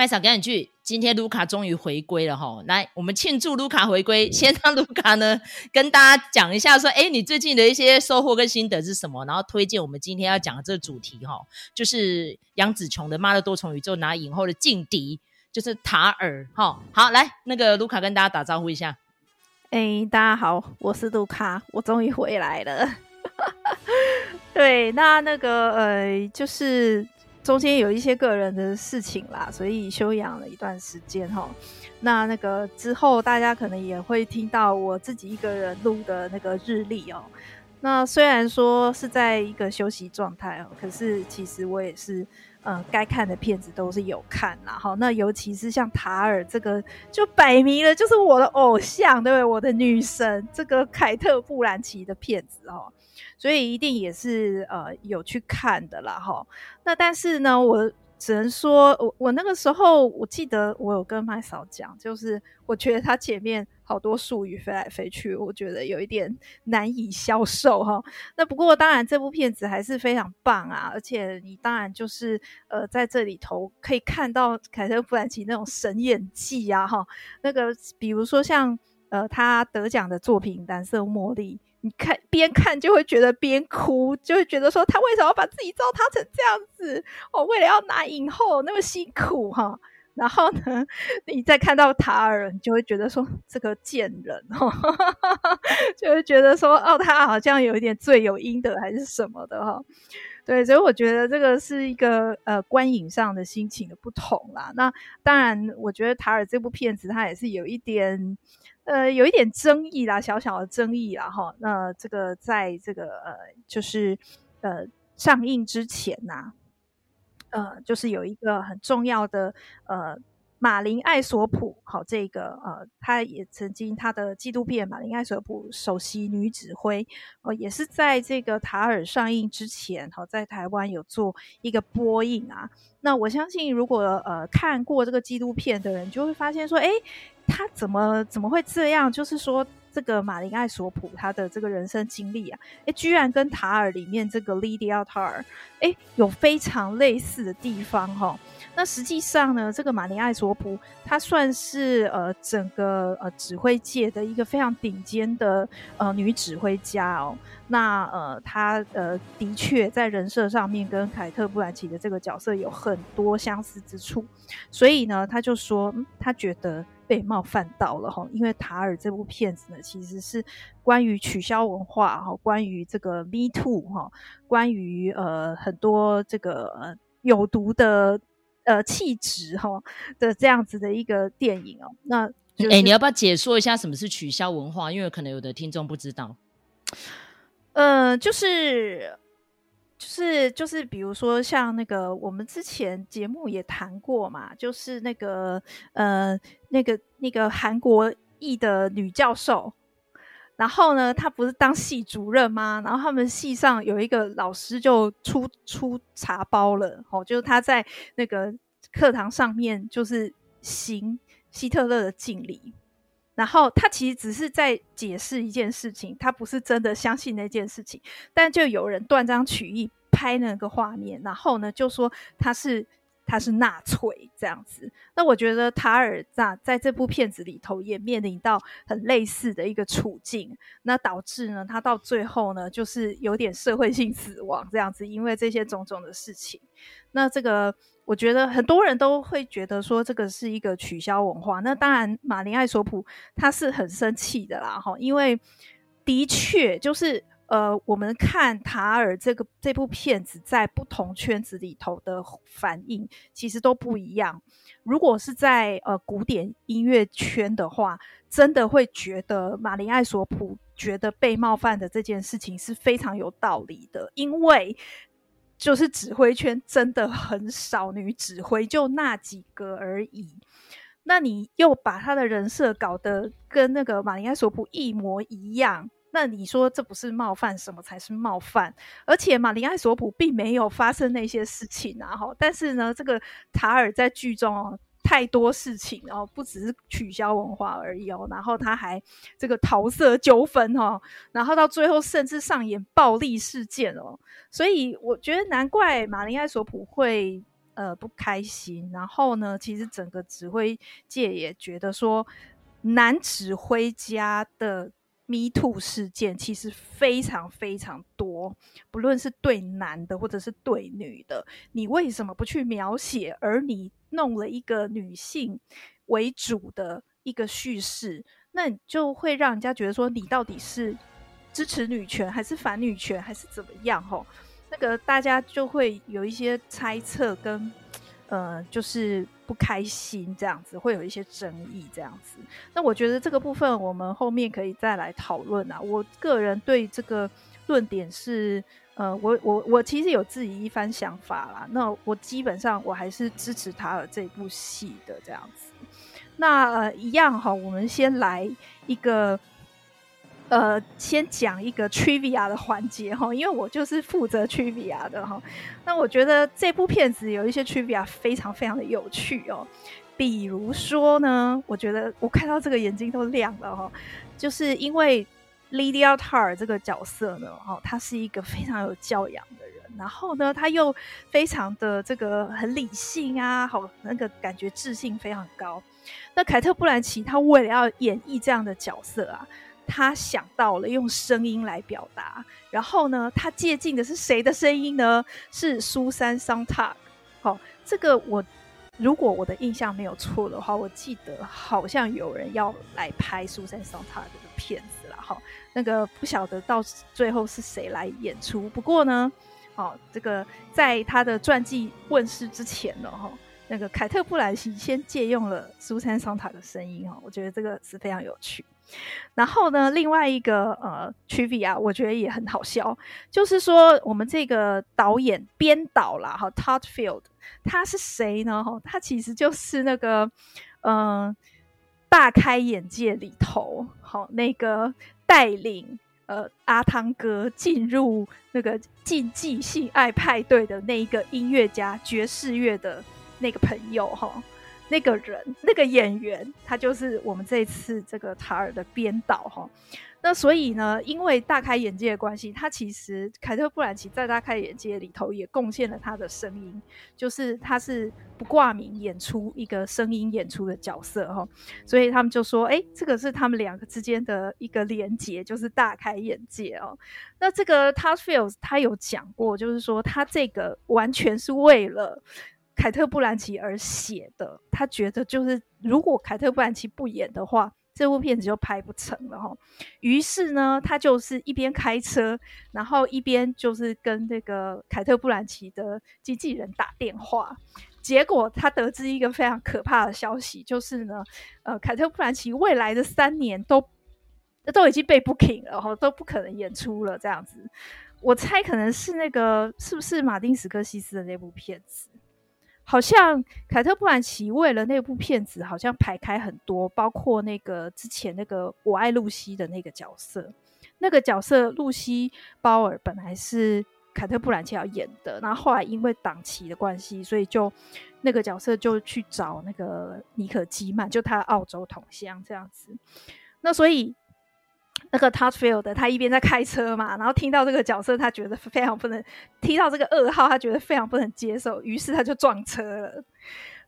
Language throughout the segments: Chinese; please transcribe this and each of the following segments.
麦嫂赶紧去，今天卢卡终于回归了哈！来，我们庆祝卢卡回归，先让卢卡呢跟大家讲一下，说，哎，你最近的一些收获跟心得是什么？然后推荐我们今天要讲的这个主题哈，就是杨紫琼的《妈的多重宇宙》拿影后的劲敌，就是塔尔哈。好，来，那个卢卡跟大家打招呼一下。哎，大家好，我是卢卡，我终于回来了。对，那那个呃，就是。中间有一些个人的事情啦，所以休养了一段时间哈。那那个之后，大家可能也会听到我自己一个人录的那个日历哦。那虽然说是在一个休息状态哦，可是其实我也是，呃，该看的片子都是有看啦。哈，那尤其是像塔尔这个，就摆明了就是我的偶像，对不对？我的女神，这个凯特·布兰奇的片子哦。所以一定也是呃有去看的啦哈。那但是呢，我只能说，我我那个时候我记得我有跟麦嫂讲，就是我觉得他前面好多术语飞来飞去，我觉得有一点难以消受哈。那不过当然这部片子还是非常棒啊，而且你当然就是呃在这里头可以看到凯特·布兰奇那种神演技啊哈。那个比如说像呃他得奖的作品《蓝色茉莉》。你看，边看就会觉得边哭，就会觉得说他为什么要把自己糟蹋成这样子？哦，为了要拿影后那么辛苦哈。然后呢，你再看到塔尔，你就会觉得说这个贱人哦，就会觉得说哦，他好像有一点罪有应得还是什么的哈。对，所以我觉得这个是一个呃观影上的心情的不同啦。那当然，我觉得塔尔这部片子它也是有一点。呃，有一点争议啦，小小的争议啦，哈。那这个在这个呃，就是呃上映之前呐、呃，就是有一个很重要的呃，马林艾索普，好，这个呃，他也曾经他的纪录片《马林艾索普首席女指挥》，呃，也是在这个塔尔上映之前，好，在台湾有做一个播映啊。那我相信，如果呃看过这个纪录片的人，就会发现说，诶。他怎么怎么会这样？就是说，这个马林艾索普他的这个人生经历啊，诶，居然跟塔尔里面这个 Lydia Tar，诶，有非常类似的地方哈、哦。那实际上呢，这个马林艾索普他算是呃整个呃指挥界的一个非常顶尖的呃女指挥家哦。那呃他呃的确在人设上面跟凯特·布兰奇的这个角色有很多相似之处，所以呢，他就说、嗯、他觉得。被冒犯到了哈，因为塔尔这部片子呢，其实是关于取消文化哈，关于这个 Me Too 哈，关于呃很多这个呃有毒的呃气质哈的这样子的一个电影哦。那哎、就是欸，你要不要解说一下什么是取消文化？因为可能有的听众不知道。呃，就是。就是就是，比如说像那个我们之前节目也谈过嘛，就是那个呃那个那个韩国裔的女教授，然后呢，她不是当系主任吗？然后他们系上有一个老师就出出茶包了，哦，就是他在那个课堂上面就是行希特勒的敬礼，然后他其实只是在解释一件事情，他不是真的相信那件事情，但就有人断章取义。拍那个画面，然后呢，就说他是他是纳粹这样子。那我觉得塔尔在在这部片子里头也面临到很类似的一个处境，那导致呢，他到最后呢，就是有点社会性死亡这样子，因为这些种种的事情。那这个我觉得很多人都会觉得说这个是一个取消文化。那当然，马林艾索普他是很生气的啦，哈，因为的确就是。呃，我们看塔尔这个这部片子，在不同圈子里头的反应其实都不一样。如果是在呃古典音乐圈的话，真的会觉得马林艾索普觉得被冒犯的这件事情是非常有道理的，因为就是指挥圈真的很少女指挥，就那几个而已。那你又把他的人设搞得跟那个马林艾索普一模一样。那你说这不是冒犯，什么才是冒犯？而且马林艾索普并没有发生那些事情啊，哈！但是呢，这个塔尔在剧中哦，太多事情哦，不只是取消文化而已哦，然后他还这个桃色纠纷哦，然后到最后甚至上演暴力事件哦，所以我觉得难怪马林艾索普会。呃不开心。然后呢，其实整个指挥界也觉得说，男指挥家的 Me Too 事件其实非常非常多，不论是对男的或者是对女的，你为什么不去描写？而你弄了一个女性为主的一个叙事，那你就会让人家觉得说，你到底是支持女权还是反女权还是怎么样？吼，那个大家就会有一些猜测跟呃，就是。不开心这样子，会有一些争议这样子。那我觉得这个部分我们后面可以再来讨论啊。我个人对这个论点是，呃，我我我其实有自己一番想法啦。那我基本上我还是支持塔尔这部戏的这样子。那呃，一样哈，我们先来一个。呃，先讲一个 trivia 的环节哈，因为我就是负责 trivia 的哈。那我觉得这部片子有一些 trivia 非常非常的有趣哦。比如说呢，我觉得我看到这个眼睛都亮了哈，就是因为 Lydia Tar 这个角色呢，哈，他是一个非常有教养的人，然后呢，他又非常的这个很理性啊，好，那个感觉智性非常高。那凯特·布兰奇他为了要演绎这样的角色啊。他想到了用声音来表达，然后呢，他借镜的是谁的声音呢？是苏珊桑塔。好，这个我如果我的印象没有错的话，我记得好像有人要来拍苏珊桑塔格的片子了。哈，那个不晓得到最后是谁来演出。不过呢，哦，这个在他的传记问世之前呢，哈，那个凯特·布兰奇先借用了苏珊桑塔的声音。哈，我觉得这个是非常有趣。然后呢，另外一个呃区别啊我觉得也很好笑，就是说我们这个导演编导啦，哈，Todd Field，他是谁呢？哈，他其实就是那个嗯、呃，大开眼界里头，好，那个带领呃阿汤哥进入那个禁忌性爱派对的那一个音乐家，爵士乐的那个朋友，哈。那个人，那个演员，他就是我们这次这个塔尔的编导哈。那所以呢，因为大开眼界的关系，他其实凯特·布兰奇在大开眼界里头也贡献了他的声音，就是他是不挂名演出一个声音演出的角色哈。所以他们就说，哎，这个是他们两个之间的一个连结，就是大开眼界哦。那这个他 Field 他有讲过，就是说他这个完全是为了。凯特·布兰奇而写的，他觉得就是如果凯特·布兰奇不演的话，这部片子就拍不成了哈。于是呢，他就是一边开车，然后一边就是跟那个凯特·布兰奇的经纪人打电话。结果他得知一个非常可怕的消息，就是呢，呃，凯特·布兰奇未来的三年都都已经被 booking 了哈，都不可能演出了。这样子，我猜可能是那个是不是马丁·史科西斯的那部片子？好像凯特·布兰奇为了那部片子，好像排开很多，包括那个之前那个我爱露西的那个角色，那个角色露西·鲍尔本来是凯特·布兰奇要演的，然后来因为档期的关系，所以就那个角色就去找那个妮可·基曼，就他澳洲同乡这样子，那所以。那个 Touchfield 他一边在开车嘛，然后听到这个角色，他觉得非常不能听到这个噩耗，他觉得非常不能接受，于是他就撞车了。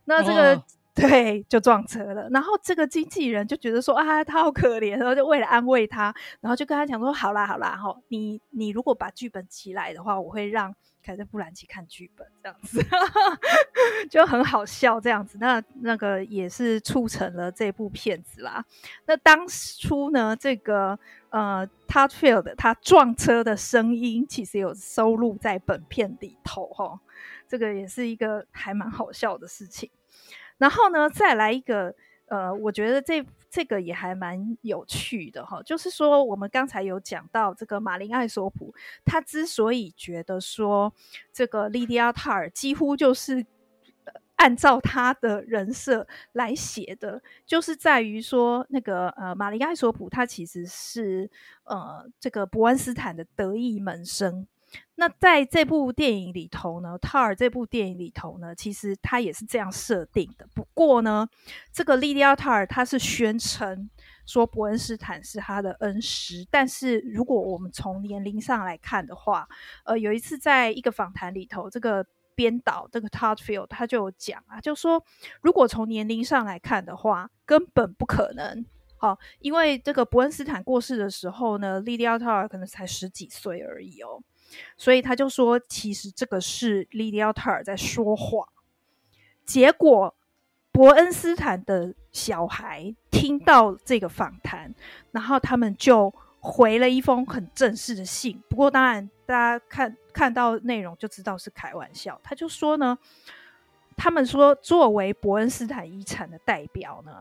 那这个、哦、对，就撞车了。然后这个经纪人就觉得说啊，他好可怜，然后就为了安慰他，然后就跟他讲说，好啦好啦，哈，你你如果把剧本起来的话，我会让。凯特·布兰奇看剧本这样子，就很好笑这样子。那那个也是促成了这部片子啦。那当初呢，这个呃，Todd Field 他撞车的声音其实有收录在本片里头哈。这个也是一个还蛮好笑的事情。然后呢，再来一个呃，我觉得这。这个也还蛮有趣的哈，就是说我们刚才有讲到这个马林艾索普，他之所以觉得说这个莉迪亚塔尔几乎就是按照他的人设来写的，就是在于说那个呃马林艾索普他其实是呃这个伯恩斯坦的得意门生。那在这部电影里头呢，塔尔这部电影里头呢，其实他也是这样设定的。不过呢，这个莉迪亚塔尔他是宣称说伯恩斯坦是他的恩师，但是如果我们从年龄上来看的话，呃，有一次在一个访谈里头，这个编导这个 Todd Field 他就有讲啊，就说如果从年龄上来看的话，根本不可能。好，因为这个伯恩斯坦过世的时候呢，Lydia Tar 可能才十几岁而已哦，所以他就说，其实这个是 Lydia Tar 在说谎。结果，伯恩斯坦的小孩听到这个访谈，然后他们就回了一封很正式的信。不过，当然大家看看到内容就知道是开玩笑。他就说呢。他们说，作为伯恩斯坦遗产的代表呢，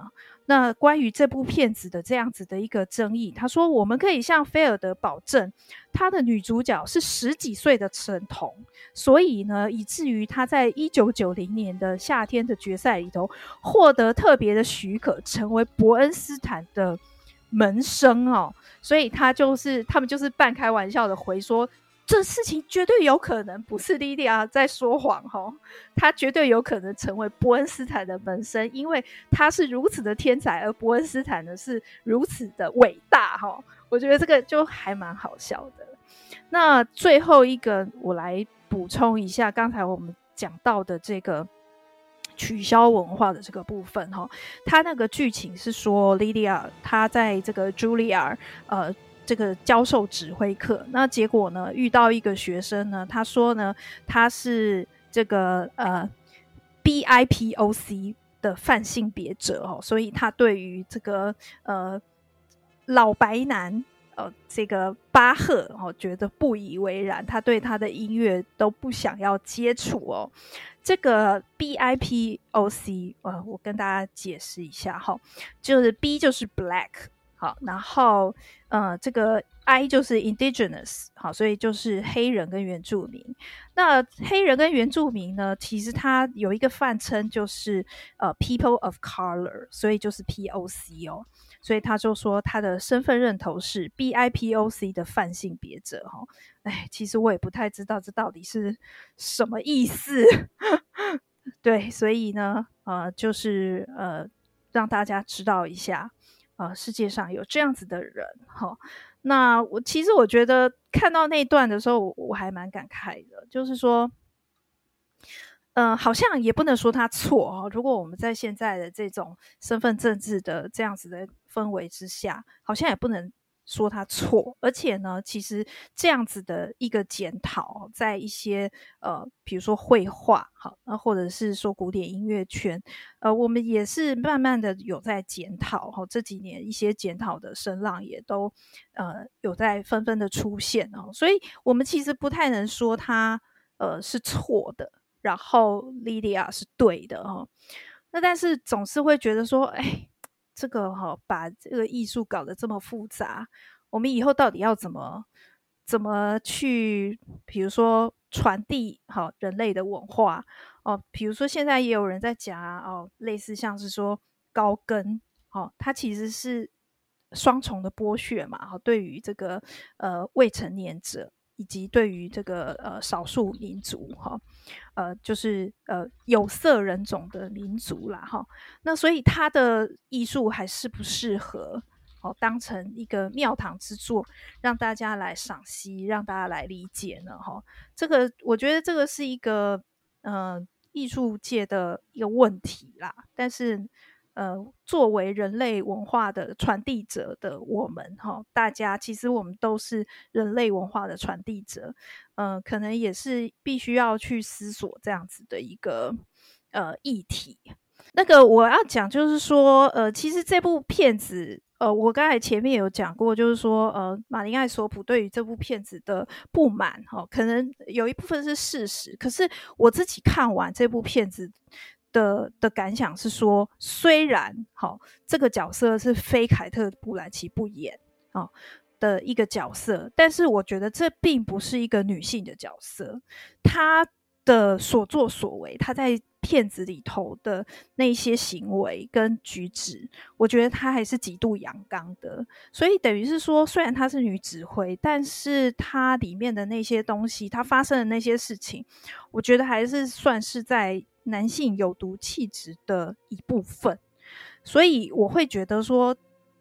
那关于这部片子的这样子的一个争议，他说我们可以向菲尔德保证，他的女主角是十几岁的神童，所以呢，以至于他在一九九零年的夏天的决赛里头获得特别的许可，成为伯恩斯坦的门生哦，所以他就是他们就是半开玩笑的回说。这事情绝对有可能不是莉莉亚在说谎哈，她绝对有可能成为伯恩斯坦的门生，因为他是如此的天才，而伯恩斯坦呢是如此的伟大哈。我觉得这个就还蛮好笑的。那最后一个，我来补充一下刚才我们讲到的这个取消文化的这个部分哈，他那个剧情是说莉莉亚她在这个茱莉亚呃。这个教授指挥课，那结果呢，遇到一个学生呢，他说呢，他是这个呃 BIPOC 的泛性别者哦，所以他对于这个呃老白男呃这个巴赫哦觉得不以为然，他对他的音乐都不想要接触哦。这个 BIPOC 呃，我跟大家解释一下哈，就是 B 就是 Black。好，然后，呃，这个 I 就是 indigenous，好，所以就是黑人跟原住民。那黑人跟原住民呢，其实它有一个泛称，就是呃 people of color，所以就是 POC 哦。所以他就说他的身份认同是 BIPOC 的泛性别者哈。哎，其实我也不太知道这到底是什么意思。对，所以呢，呃，就是呃，让大家知道一下。呃，世界上有这样子的人，哈，那我其实我觉得看到那段的时候，我，还蛮感慨的，就是说，嗯、好像也不能说他错哦。如果我们在现在的这种身份政治的这样子的氛围之下，好像也不能。说他错，而且呢，其实这样子的一个检讨，在一些呃，比如说绘画，好，那或者是说古典音乐圈，呃，我们也是慢慢的有在检讨，哈，这几年一些检讨的声浪也都呃有在纷纷的出现哦，所以我们其实不太能说他呃是错的，然后莉莉亚是对的哦，那但是总是会觉得说，哎。这个哈、哦，把这个艺术搞得这么复杂，我们以后到底要怎么怎么去，比如说传递好、哦、人类的文化哦，比如说现在也有人在讲啊哦，类似像是说高跟哦，它其实是双重的剥削嘛，哈、哦，对于这个呃未成年者。以及对于这个呃少数民族哈，呃就是呃有色人种的民族啦哈，那所以他的艺术还适不适合哦当成一个庙堂之作，让大家来赏析，让大家来理解呢哈？这个我觉得这个是一个呃艺术界的一个问题啦，但是。呃，作为人类文化的传递者的我们，哈，大家其实我们都是人类文化的传递者，呃，可能也是必须要去思索这样子的一个呃议题。那个我要讲就是说，呃，其实这部片子，呃，我刚才前面有讲过，就是说，呃，马林艾索普对于这部片子的不满，哈、可能有一部分是事实，可是我自己看完这部片子。的的感想是说，虽然好、哦、这个角色是非凯特·布兰奇不演啊、哦、的一个角色，但是我觉得这并不是一个女性的角色，她的所作所为，她在片子里头的那些行为跟举止，我觉得她还是极度阳刚的，所以等于是说，虽然她是女指挥，但是她里面的那些东西，她发生的那些事情，我觉得还是算是在。男性有毒气质的一部分，所以我会觉得说，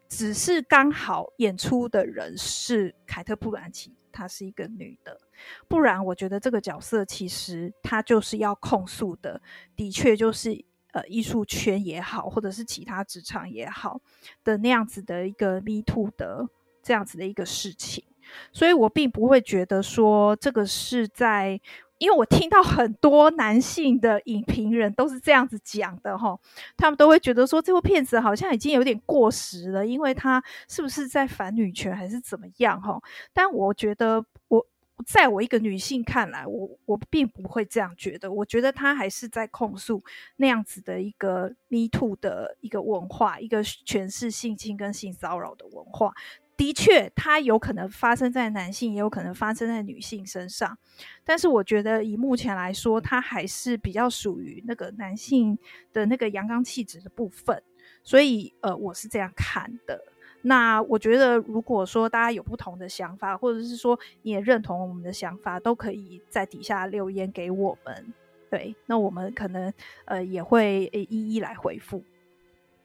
只是刚好演出的人是凯特·布兰奇，她是一个女的，不然我觉得这个角色其实她就是要控诉的，的确就是呃艺术圈也好，或者是其他职场也好的那样子的一个 Me Too 的这样子的一个事情，所以我并不会觉得说这个是在。因为我听到很多男性的影评人都是这样子讲的齁，他们都会觉得说这部片子好像已经有点过时了，因为他是不是在反女权还是怎么样齁？但我觉得我在我一个女性看来，我我并不会这样觉得，我觉得他还是在控诉那样子的一个 Me Too 的一个文化，一个权势性侵跟性骚扰的文化。的确，它有可能发生在男性，也有可能发生在女性身上。但是，我觉得以目前来说，它还是比较属于那个男性的那个阳刚气质的部分。所以，呃，我是这样看的。那我觉得，如果说大家有不同的想法，或者是说你也认同我们的想法，都可以在底下留言给我们。对，那我们可能呃也会一一来回复。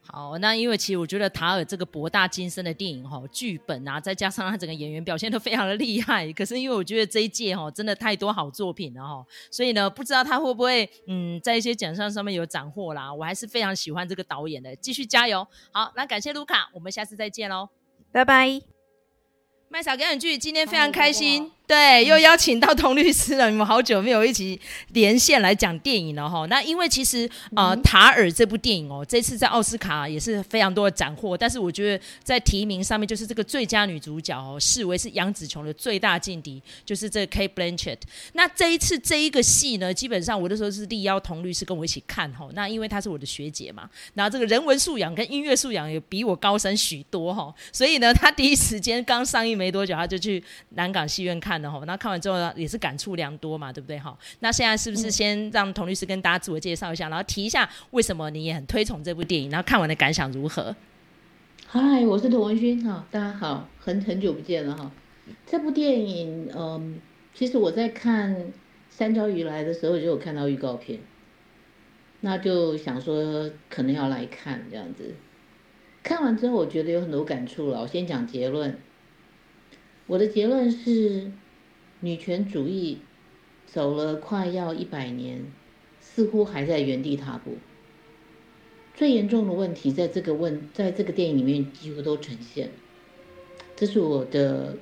好，那因为其实我觉得塔尔这个博大精深的电影哈，剧本啊，再加上他整个演员表现都非常的厉害。可是因为我觉得这一届哈，真的太多好作品了哈，所以呢，不知道他会不会嗯，在一些奖项上面有斩获啦。我还是非常喜欢这个导演的，继续加油。好，那感谢卢卡，我们下次再见喽，拜拜。麦嫂表演剧今天非常开心。对，又邀请到童律师了。你们好久没有一起连线来讲电影了哈。那因为其实呃，嗯、塔尔这部电影哦，这次在奥斯卡也是非常多的斩获。但是我觉得在提名上面，就是这个最佳女主角哦，视为是杨紫琼的最大劲敌，就是这个 Cate Blanchett。那这一次这一个戏呢，基本上我那时候是力邀童律师跟我一起看哈。那因为她是我的学姐嘛，然后这个人文素养跟音乐素养也比我高深许多哈。所以呢，她第一时间刚上映没多久，她就去南港戏院看。那看完之后也是感触良多嘛，对不对？哈，那现在是不是先让童律师跟大家自我介绍一下，然后提一下为什么你也很推崇这部电影，然后看完的感想如何？嗨，我是童文勋哈，大家好，很很久不见了哈。这部电影，嗯，其实我在看《三朝鱼来》的时候就有看到预告片，那就想说可能要来看这样子。看完之后，我觉得有很多感触了。我先讲结论。我的结论是，女权主义走了快要一百年，似乎还在原地踏步。最严重的问题在这个问，在这个电影里面几乎都呈现。这是我的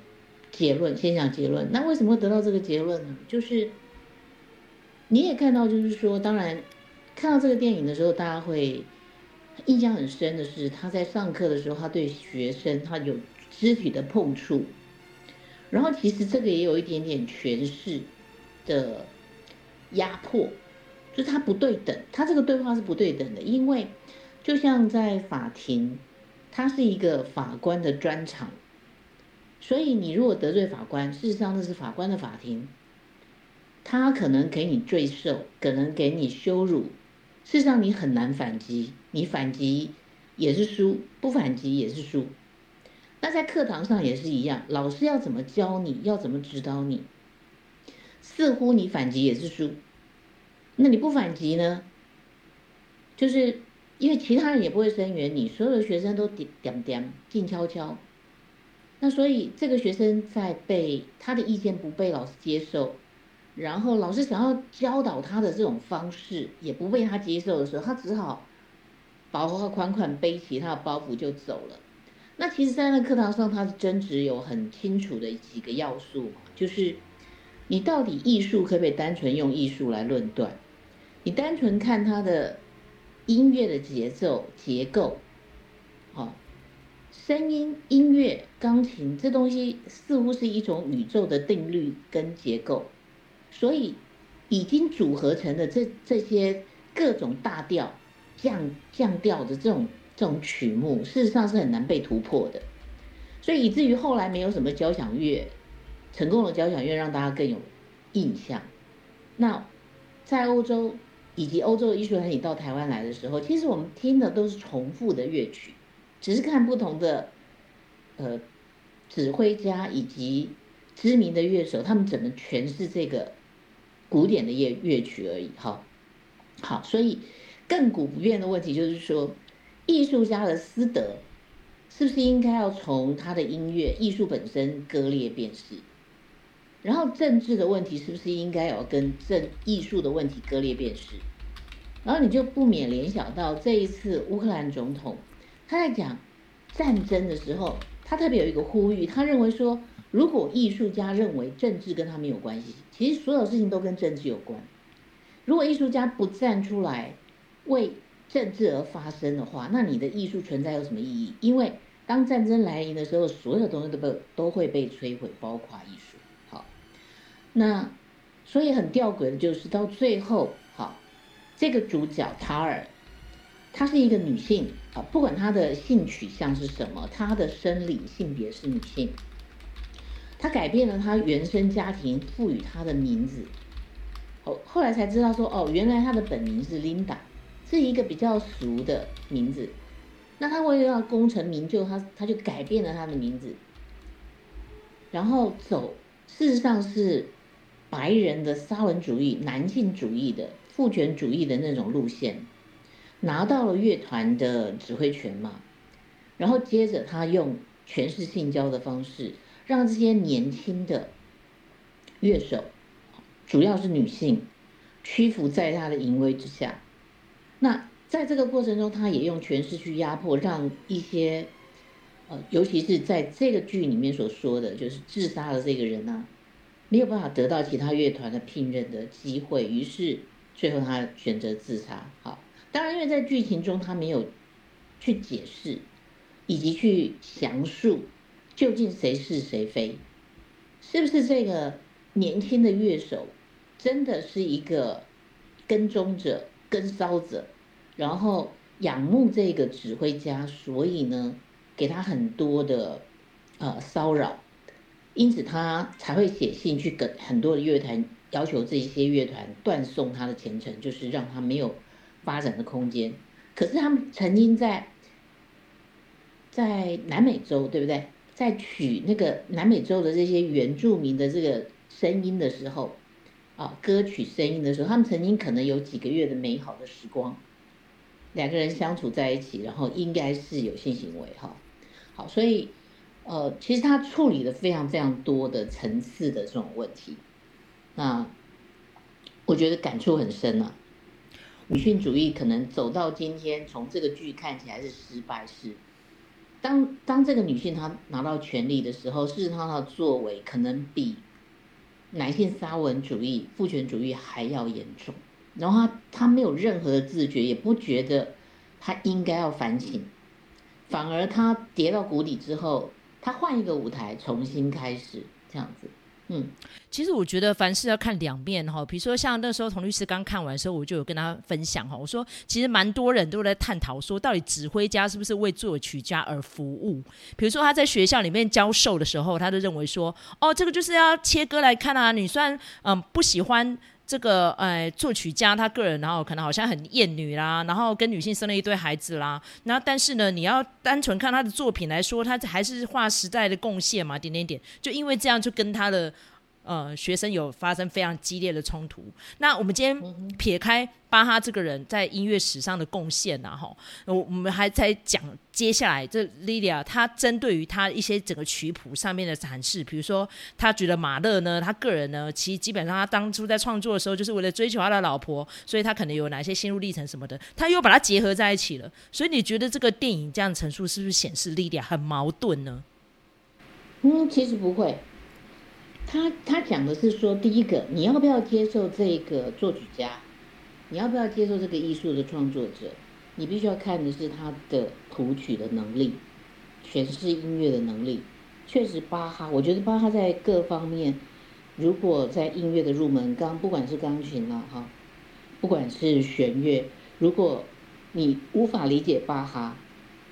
结论。先讲结论。那为什么会得到这个结论呢？就是你也看到，就是说，当然看到这个电影的时候，大家会印象很深的是，他在上课的时候，他对学生他有肢体的碰触。然后其实这个也有一点点权势的压迫，就是它不对等，它这个对话是不对等的，因为就像在法庭，它是一个法官的专场，所以你如果得罪法官，事实上那是法官的法庭，他可能给你罪受，可能给你羞辱，事实上你很难反击，你反击也是输，不反击也是输。那在课堂上也是一样，老师要怎么教你，要怎么指导你，似乎你反击也是输。那你不反击呢？就是因为其他人也不会声援你，所有的学生都点点点静悄悄。那所以这个学生在被他的意见不被老师接受，然后老师想要教导他的这种方式也不被他接受的时候，他只好保护款款背起他的包袱就走了。那其实，在那课堂上，他的争执有很清楚的几个要素，就是你到底艺术可不可以单纯用艺术来论断？你单纯看它的音乐的节奏结构，好，声音、音乐、钢琴这东西似乎是一种宇宙的定律跟结构，所以已经组合成的这这些各种大调、降降调的这种。这种曲目事实上是很难被突破的，所以以至于后来没有什么交响乐成功的交响乐让大家更有印象。那在欧洲以及欧洲的艺术团体到台湾来的时候，其实我们听的都是重复的乐曲，只是看不同的呃指挥家以及知名的乐手他们怎么诠释这个古典的乐乐曲而已。好，好，所以亘古不变的问题就是说。艺术家的私德是不是应该要从他的音乐艺术本身割裂辨识？然后政治的问题是不是应该要跟政艺术的问题割裂辨识？然后你就不免联想到这一次乌克兰总统他在讲战争的时候，他特别有一个呼吁，他认为说，如果艺术家认为政治跟他没有关系，其实所有事情都跟政治有关。如果艺术家不站出来为政治而发生的话，那你的艺术存在有什么意义？因为当战争来临的时候，所有东西都被都会被摧毁，包括艺术。好，那所以很吊诡的就是到最后，好，这个主角塔尔，她是一个女性啊，不管她的性取向是什么，她的生理性别是女性，她改变了她原生家庭赋予她的名字，后后来才知道说，哦，原来她的本名是琳达，是一个比较俗的名字。那他为了要功成名就，他他就改变了他的名字，然后走，事实上是白人的沙文主义、男性主义的父权主义的那种路线，拿到了乐团的指挥权嘛，然后接着他用权势性交的方式，让这些年轻的乐手，主要是女性，屈服在他的淫威之下，那。在这个过程中，他也用权势去压迫，让一些，呃，尤其是在这个剧里面所说的，就是自杀的这个人啊，没有办法得到其他乐团的聘任的机会，于是最后他选择自杀。好，当然，因为在剧情中他没有去解释，以及去详述究竟谁是谁非，是不是这个年轻的乐手真的是一个跟踪者、跟骚者？然后仰慕这个指挥家，所以呢，给他很多的呃骚扰，因此他才会写信去跟很多的乐团要求这些乐团断送他的前程，就是让他没有发展的空间。可是他们曾经在在南美洲，对不对？在取那个南美洲的这些原住民的这个声音的时候，啊，歌曲声音的时候，他们曾经可能有几个月的美好的时光。两个人相处在一起，然后应该是有性行为哈，好，所以呃，其实他处理了非常非常多的层次的这种问题，那我觉得感触很深啊。女性主义可能走到今天，从这个剧看起来是失败式。当当这个女性她拿到权力的时候，事实上她的作为可能比男性沙文主义、父权主义还要严重。然后他他没有任何的自觉，也不觉得他应该要反省，反而他跌到谷底之后，他换一个舞台重新开始这样子。嗯，其实我觉得凡事要看两面哈，比如说像那时候童律师刚看完的时候，我就有跟他分享哈，我说其实蛮多人都在探讨说，到底指挥家是不是为作曲家而服务？比如说他在学校里面教授的时候，他就认为说，哦，这个就是要切割来看啊，你虽然嗯不喜欢。这个呃，作曲家他个人，然后可能好像很厌女啦，然后跟女性生了一堆孩子啦，然后但是呢，你要单纯看他的作品来说，他还是划时代的贡献嘛，点点点，就因为这样就跟他的。呃，学生有发生非常激烈的冲突。那我们今天撇开巴哈这个人在音乐史上的贡献呐，哈，我我们还在讲接下来这莉莉亚她针对于她一些整个曲谱上面的展示，比如说她觉得马勒呢，他个人呢，其实基本上他当初在创作的时候，就是为了追求他的老婆，所以他可能有哪些心路历程什么的，他又把它结合在一起了。所以你觉得这个电影这样陈述是不是显示莉莉亚很矛盾呢？嗯，其实不会。他他讲的是说，第一个，你要不要接受这个作曲家？你要不要接受这个艺术的创作者？你必须要看的是他的谱曲的能力，诠释音乐的能力。确实，巴哈，我觉得巴哈在各方面，如果在音乐的入门刚，不管是钢琴啊，哈，不管是弦乐，如果你无法理解巴哈，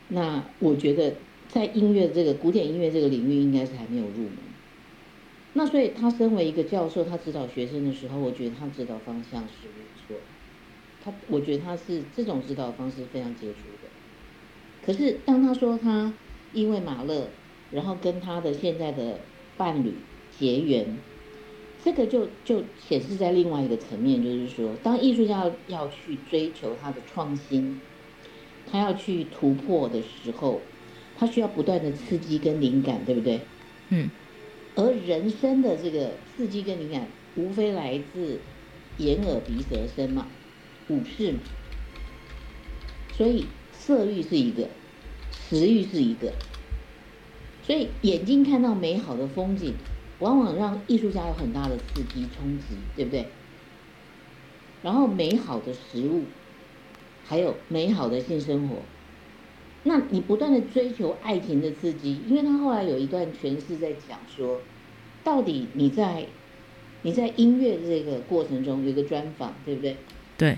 那我觉得在音乐这个古典音乐这个领域，应该是还没有入门。那所以他身为一个教授，他指导学生的时候，我觉得他指导方向是没错。他我觉得他是这种指导方式非常杰出的。可是当他说他因为马勒，然后跟他的现在的伴侣结缘，这个就就显示在另外一个层面，就是说，当艺术家要去追求他的创新，他要去突破的时候，他需要不断的刺激跟灵感，对不对？嗯。而人生的这个刺激跟灵感，无非来自眼耳鼻舌身嘛，五识嘛。所以色欲是一个，食欲是一个。所以眼睛看到美好的风景，往往让艺术家有很大的刺激冲击，对不对？然后美好的食物，还有美好的性生活，那你不断的追求爱情的刺激，因为他后来有一段诠释在讲说，到底你在你在音乐这个过程中有一个专访，对不对？对，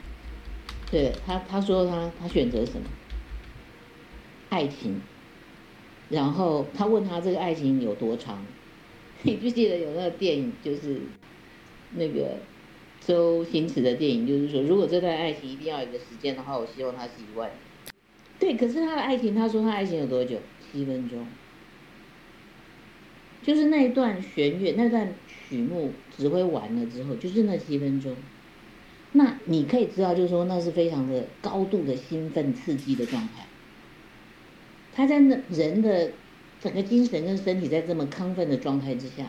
对他他说他他选择什么？爱情。然后他问他这个爱情有多长？你就记得有那个电影，就是那个周星驰的电影，就是说如果这段爱情一定要有个时间的话，我希望它是一万年。对，可是他的爱情，他说他爱情有多久？七分钟。就是那一段弦乐，那段曲目指挥完了之后，就是那七分钟。那你可以知道，就是说那是非常的高度的兴奋刺激的状态。他在那人的整个精神跟身体在这么亢奋的状态之下，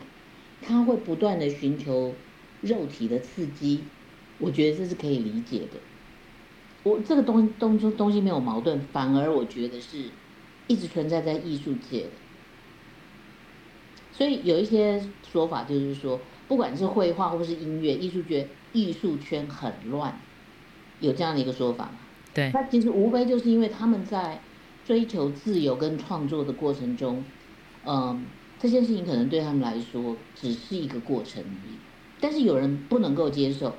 他会不断的寻求肉体的刺激，我觉得这是可以理解的。我这个东东东东西没有矛盾，反而我觉得是一直存在在艺术界的。所以有一些说法就是说，不管是绘画或是音乐，艺术圈艺术圈很乱，有这样的一个说法。对，那其实无非就是因为他们在。追求自由跟创作的过程中，嗯，这件事情可能对他们来说只是一个过程而已。但是有人不能够接受，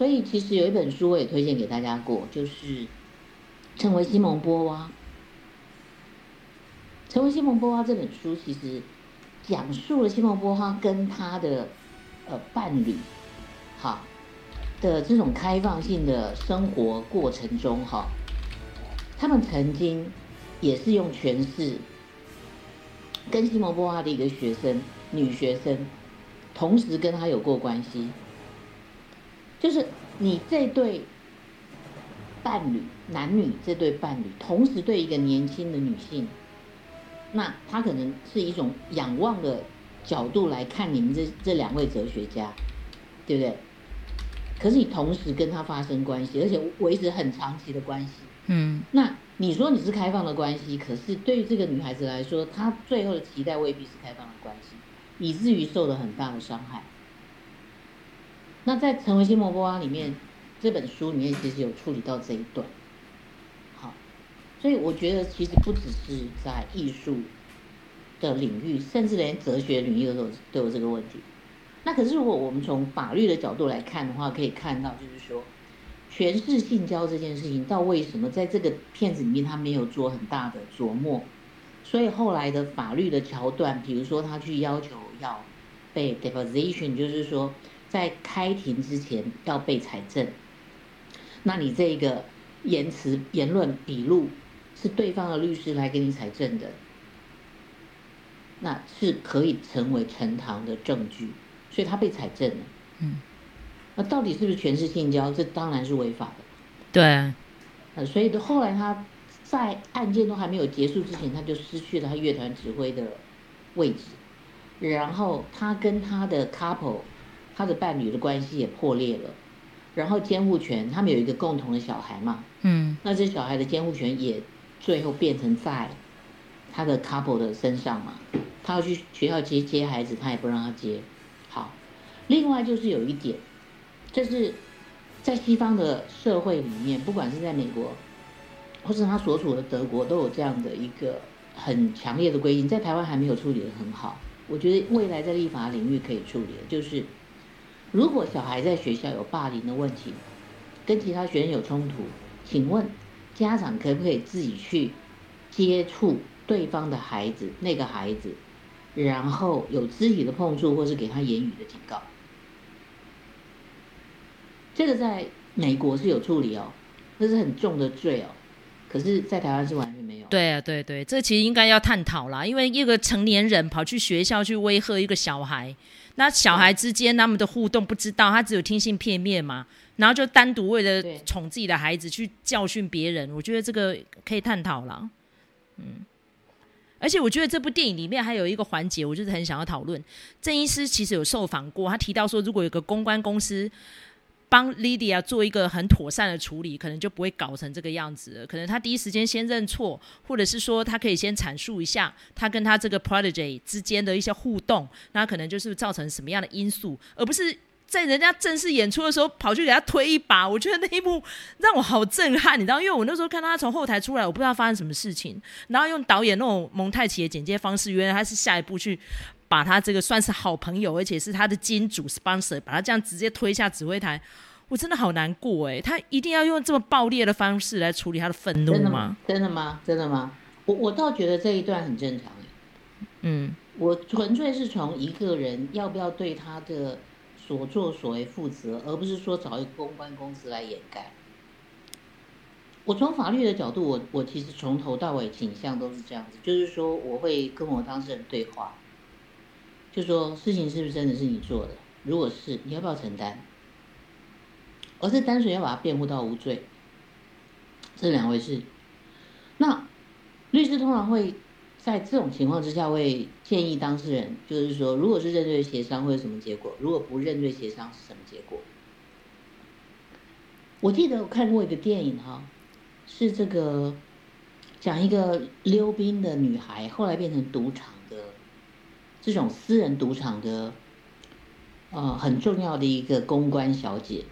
所以其实有一本书我也推荐给大家过，就是《成为西蒙波娃》。《成为西蒙波娃》这本书其实讲述了西蒙波娃跟他的呃伴侣，哈的这种开放性的生活过程中，哈，他们曾经。也是用诠释，跟西蒙波娃的一个学生，女学生，同时跟他有过关系，就是你这对伴侣，男女这对伴侣，同时对一个年轻的女性，那他可能是一种仰望的角度来看你们这这两位哲学家，对不对？可是你同时跟他发生关系，而且维持很长期的关系，嗯，那。你说你是开放的关系，可是对于这个女孩子来说，她最后的期待未必是开放的关系，以至于受了很大的伤害。那在《成为西蒙波娃》里面，这本书里面其实有处理到这一段。好，所以我觉得其实不只是在艺术的领域，甚至连哲学领域都有都有这个问题。那可是如果我们从法律的角度来看的话，可以看到就是说。诠释性交这件事情，到为什么在这个片子里面他没有做很大的琢磨，所以后来的法律的桥段，比如说他去要求要被 deposition，就是说在开庭之前要被采证，那你这个言辞言论笔录是对方的律师来给你采证的，那是可以成为呈堂的证据，所以他被采证了。嗯。那到底是不是全是性交？这当然是违法的。对，呃，所以后来他在案件都还没有结束之前，他就失去了他乐团指挥的位置，然后他跟他的 couple，他的伴侣的关系也破裂了，然后监护权，他们有一个共同的小孩嘛，嗯，那这小孩的监护权也最后变成在他的 couple 的身上嘛，他要去学校接接孩子，他也不让他接。好，另外就是有一点。就是在西方的社会里面，不管是在美国，或是他所处的德国，都有这样的一个很强烈的规定。在台湾还没有处理得很好，我觉得未来在立法领域可以处理的，就是如果小孩在学校有霸凌的问题，跟其他学生有冲突，请问家长可不可以自己去接触对方的孩子，那个孩子，然后有肢体的碰触，或是给他言语的警告？这个在美国是有处理哦，这是很重的罪哦，可是，在台湾是完全没有。对啊，对对，这其实应该要探讨啦，因为一个成年人跑去学校去威吓一个小孩，那小孩之间他们的互动不知道，他只有听信片面嘛，然后就单独为了宠自己的孩子去教训别人，我觉得这个可以探讨了。嗯，而且我觉得这部电影里面还有一个环节，我就是很想要讨论。郑医师其实有受访过，他提到说，如果有个公关公司。帮 Lydia 做一个很妥善的处理，可能就不会搞成这个样子了。可能他第一时间先认错，或者是说他可以先阐述一下他跟他这个 protege 之间的一些互动，那可能就是造成什么样的因素，而不是在人家正式演出的时候跑去给他推一把。我觉得那一幕让我好震撼，你知道，因为我那时候看到他从后台出来，我不知道发生什么事情，然后用导演那种蒙太奇的剪接方式，原来他是下一步去。把他这个算是好朋友，而且是他的金主 sponsor，把他这样直接推下指挥台，我真的好难过哎！他一定要用这么暴烈的方式来处理他的愤怒吗？真的吗？真的吗？真的吗？我我倒觉得这一段很正常。嗯，我纯粹是从一个人要不要对他的所作所为负责，而不是说找一个公关公司来掩盖。我从法律的角度，我我其实从头到尾倾向都是这样子，就是说我会跟我当事人对话。就说事情是不是真的是你做的？如果是，你要不要承担？而是单纯要把它辩护到无罪，这两回事。那律师通常会在这种情况之下会建议当事人，就是说，如果是认罪协商会有什么结果？如果不认罪协商是什么结果？我记得我看过一个电影哈，是这个讲一个溜冰的女孩，后来变成赌场。这种私人赌场的，呃，很重要的一个公关小姐，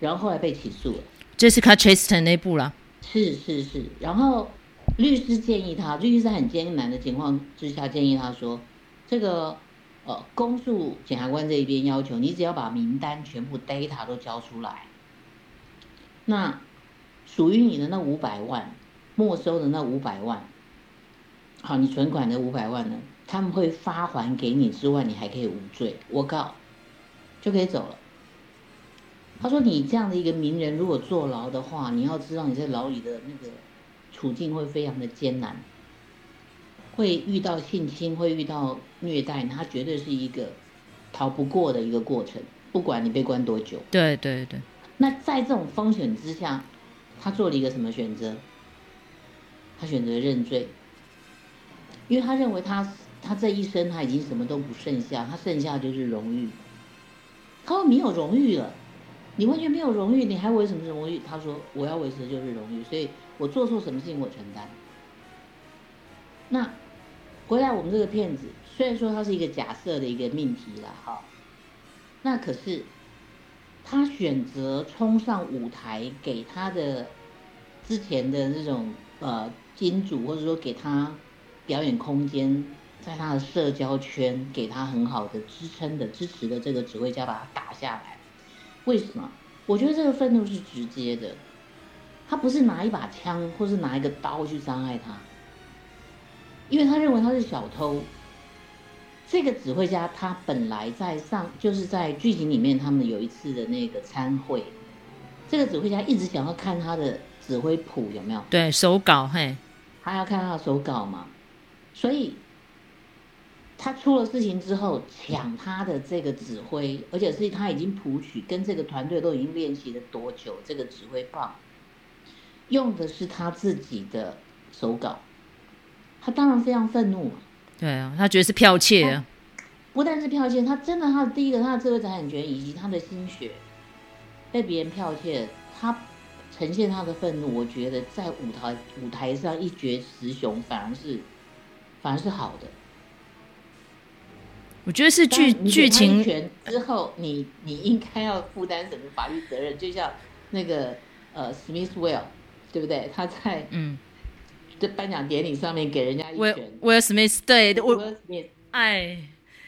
然后后来被起诉了。Jessica Chastain 那部了。是是是，然后律师建议他，律师在很艰难的情况之下建议他说，这个呃，公诉检察官这一边要求你只要把名单全部 data 都交出来，那属于你的那五百万，没收的那五百万，好，你存款的五百万呢？他们会发还给你之外，你还可以无罪，我告，就可以走了。他说：“你这样的一个名人，如果坐牢的话，你要知道你在牢里的那个处境会非常的艰难，会遇到性侵，会遇到虐待，他绝对是一个逃不过的一个过程，不管你被关多久。”对对对。那在这种风险之下，他做了一个什么选择？他选择认罪，因为他认为他。他这一生他已经什么都不剩下，他剩下就是荣誉。他说没有荣誉了，你完全没有荣誉，你还维什么荣誉？他说我要维持的就是荣誉，所以我做错什么事情我承担。那回来我们这个骗子，虽然说他是一个假设的一个命题了哈，那可是他选择冲上舞台给他的之前的那种呃金主，或者说给他表演空间。在他的社交圈给他很好的支撑的支持的这个指挥家把他打下来，为什么？我觉得这个愤怒是直接的，他不是拿一把枪或是拿一个刀去伤害他，因为他认为他是小偷。这个指挥家他本来在上就是在剧情里面他们有一次的那个参会，这个指挥家一直想要看他的指挥谱有没有？对，手稿嘿，他要看他的手稿嘛，所以。他出了事情之后，抢他的这个指挥，而且是他已经谱曲，跟这个团队都已经练习了多久？这个指挥棒用的是他自己的手稿，他当然非常愤怒。对啊，他觉得是剽窃啊。不但是剽窃，他真的，他的第一个，他的智慧财产权以及他的心血被别人剽窃，他呈现他的愤怒。我觉得在舞台舞台上一决雌雄，反而是反而是好的。我觉得是剧剧情之后，你你应该要负担什么法律责任？就像那个呃，Smithwell，对不对？他在嗯，这颁奖典礼上面给人家一拳。Will Smith，对，我哎，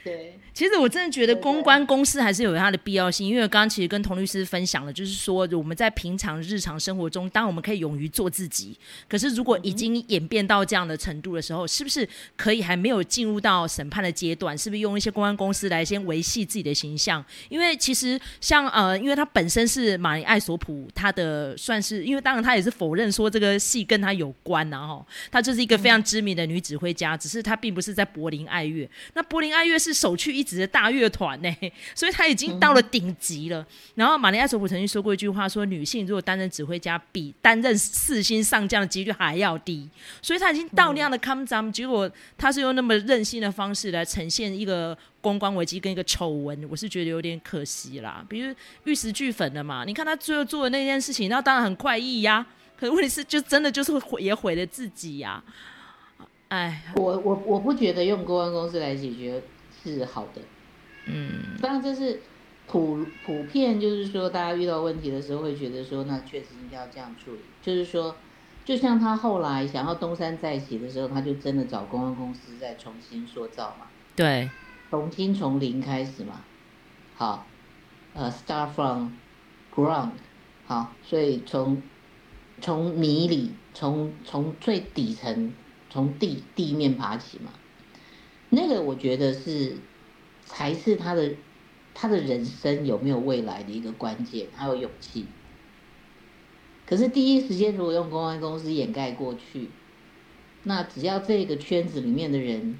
对。其实我真的觉得公关公司还是有它的必要性，因为刚刚其实跟童律师分享了，就是说我们在平常日常生活中，当我们可以勇于做自己，可是如果已经演变到这样的程度的时候，是不是可以还没有进入到审判的阶段，是不是用一些公关公司来先维系自己的形象？因为其实像呃，因为他本身是玛丽艾索普，他的算是，因为当然他也是否认说这个戏跟他有关然后他就是一个非常知名的女指挥家，只是她并不是在柏林爱乐。那柏林爱乐是首屈一指的大乐团呢，所以他已经到了顶级了。嗯、然后玛丽亚·索普曾经说过一句话，说女性如果担任指挥家，比担任四星上将的几率还要低。所以他已经到那样的 come down，结果他是用那么任性的方式来呈现一个公关危机跟一个丑闻，我是觉得有点可惜啦。比如玉石俱焚的嘛，你看他最后做的那件事情，那当然很快意呀。可是问题是，就真的就是毁也毁了自己呀。哎，我我我不觉得用公关公司来解决是好的，嗯，当然这是普普遍，就是说大家遇到问题的时候会觉得说，那确实应该要这样处理。就是说，就像他后来想要东山再起的时候，他就真的找公关公司再重新塑造嘛，对，重新从零开始嘛，好，呃，start from ground，好，所以从从泥里，从从最底层。从地地面爬起嘛，那个我觉得是才是他的他的人生有没有未来的一个关键，还有勇气。可是第一时间如果用公关公司掩盖过去，那只要这个圈子里面的人。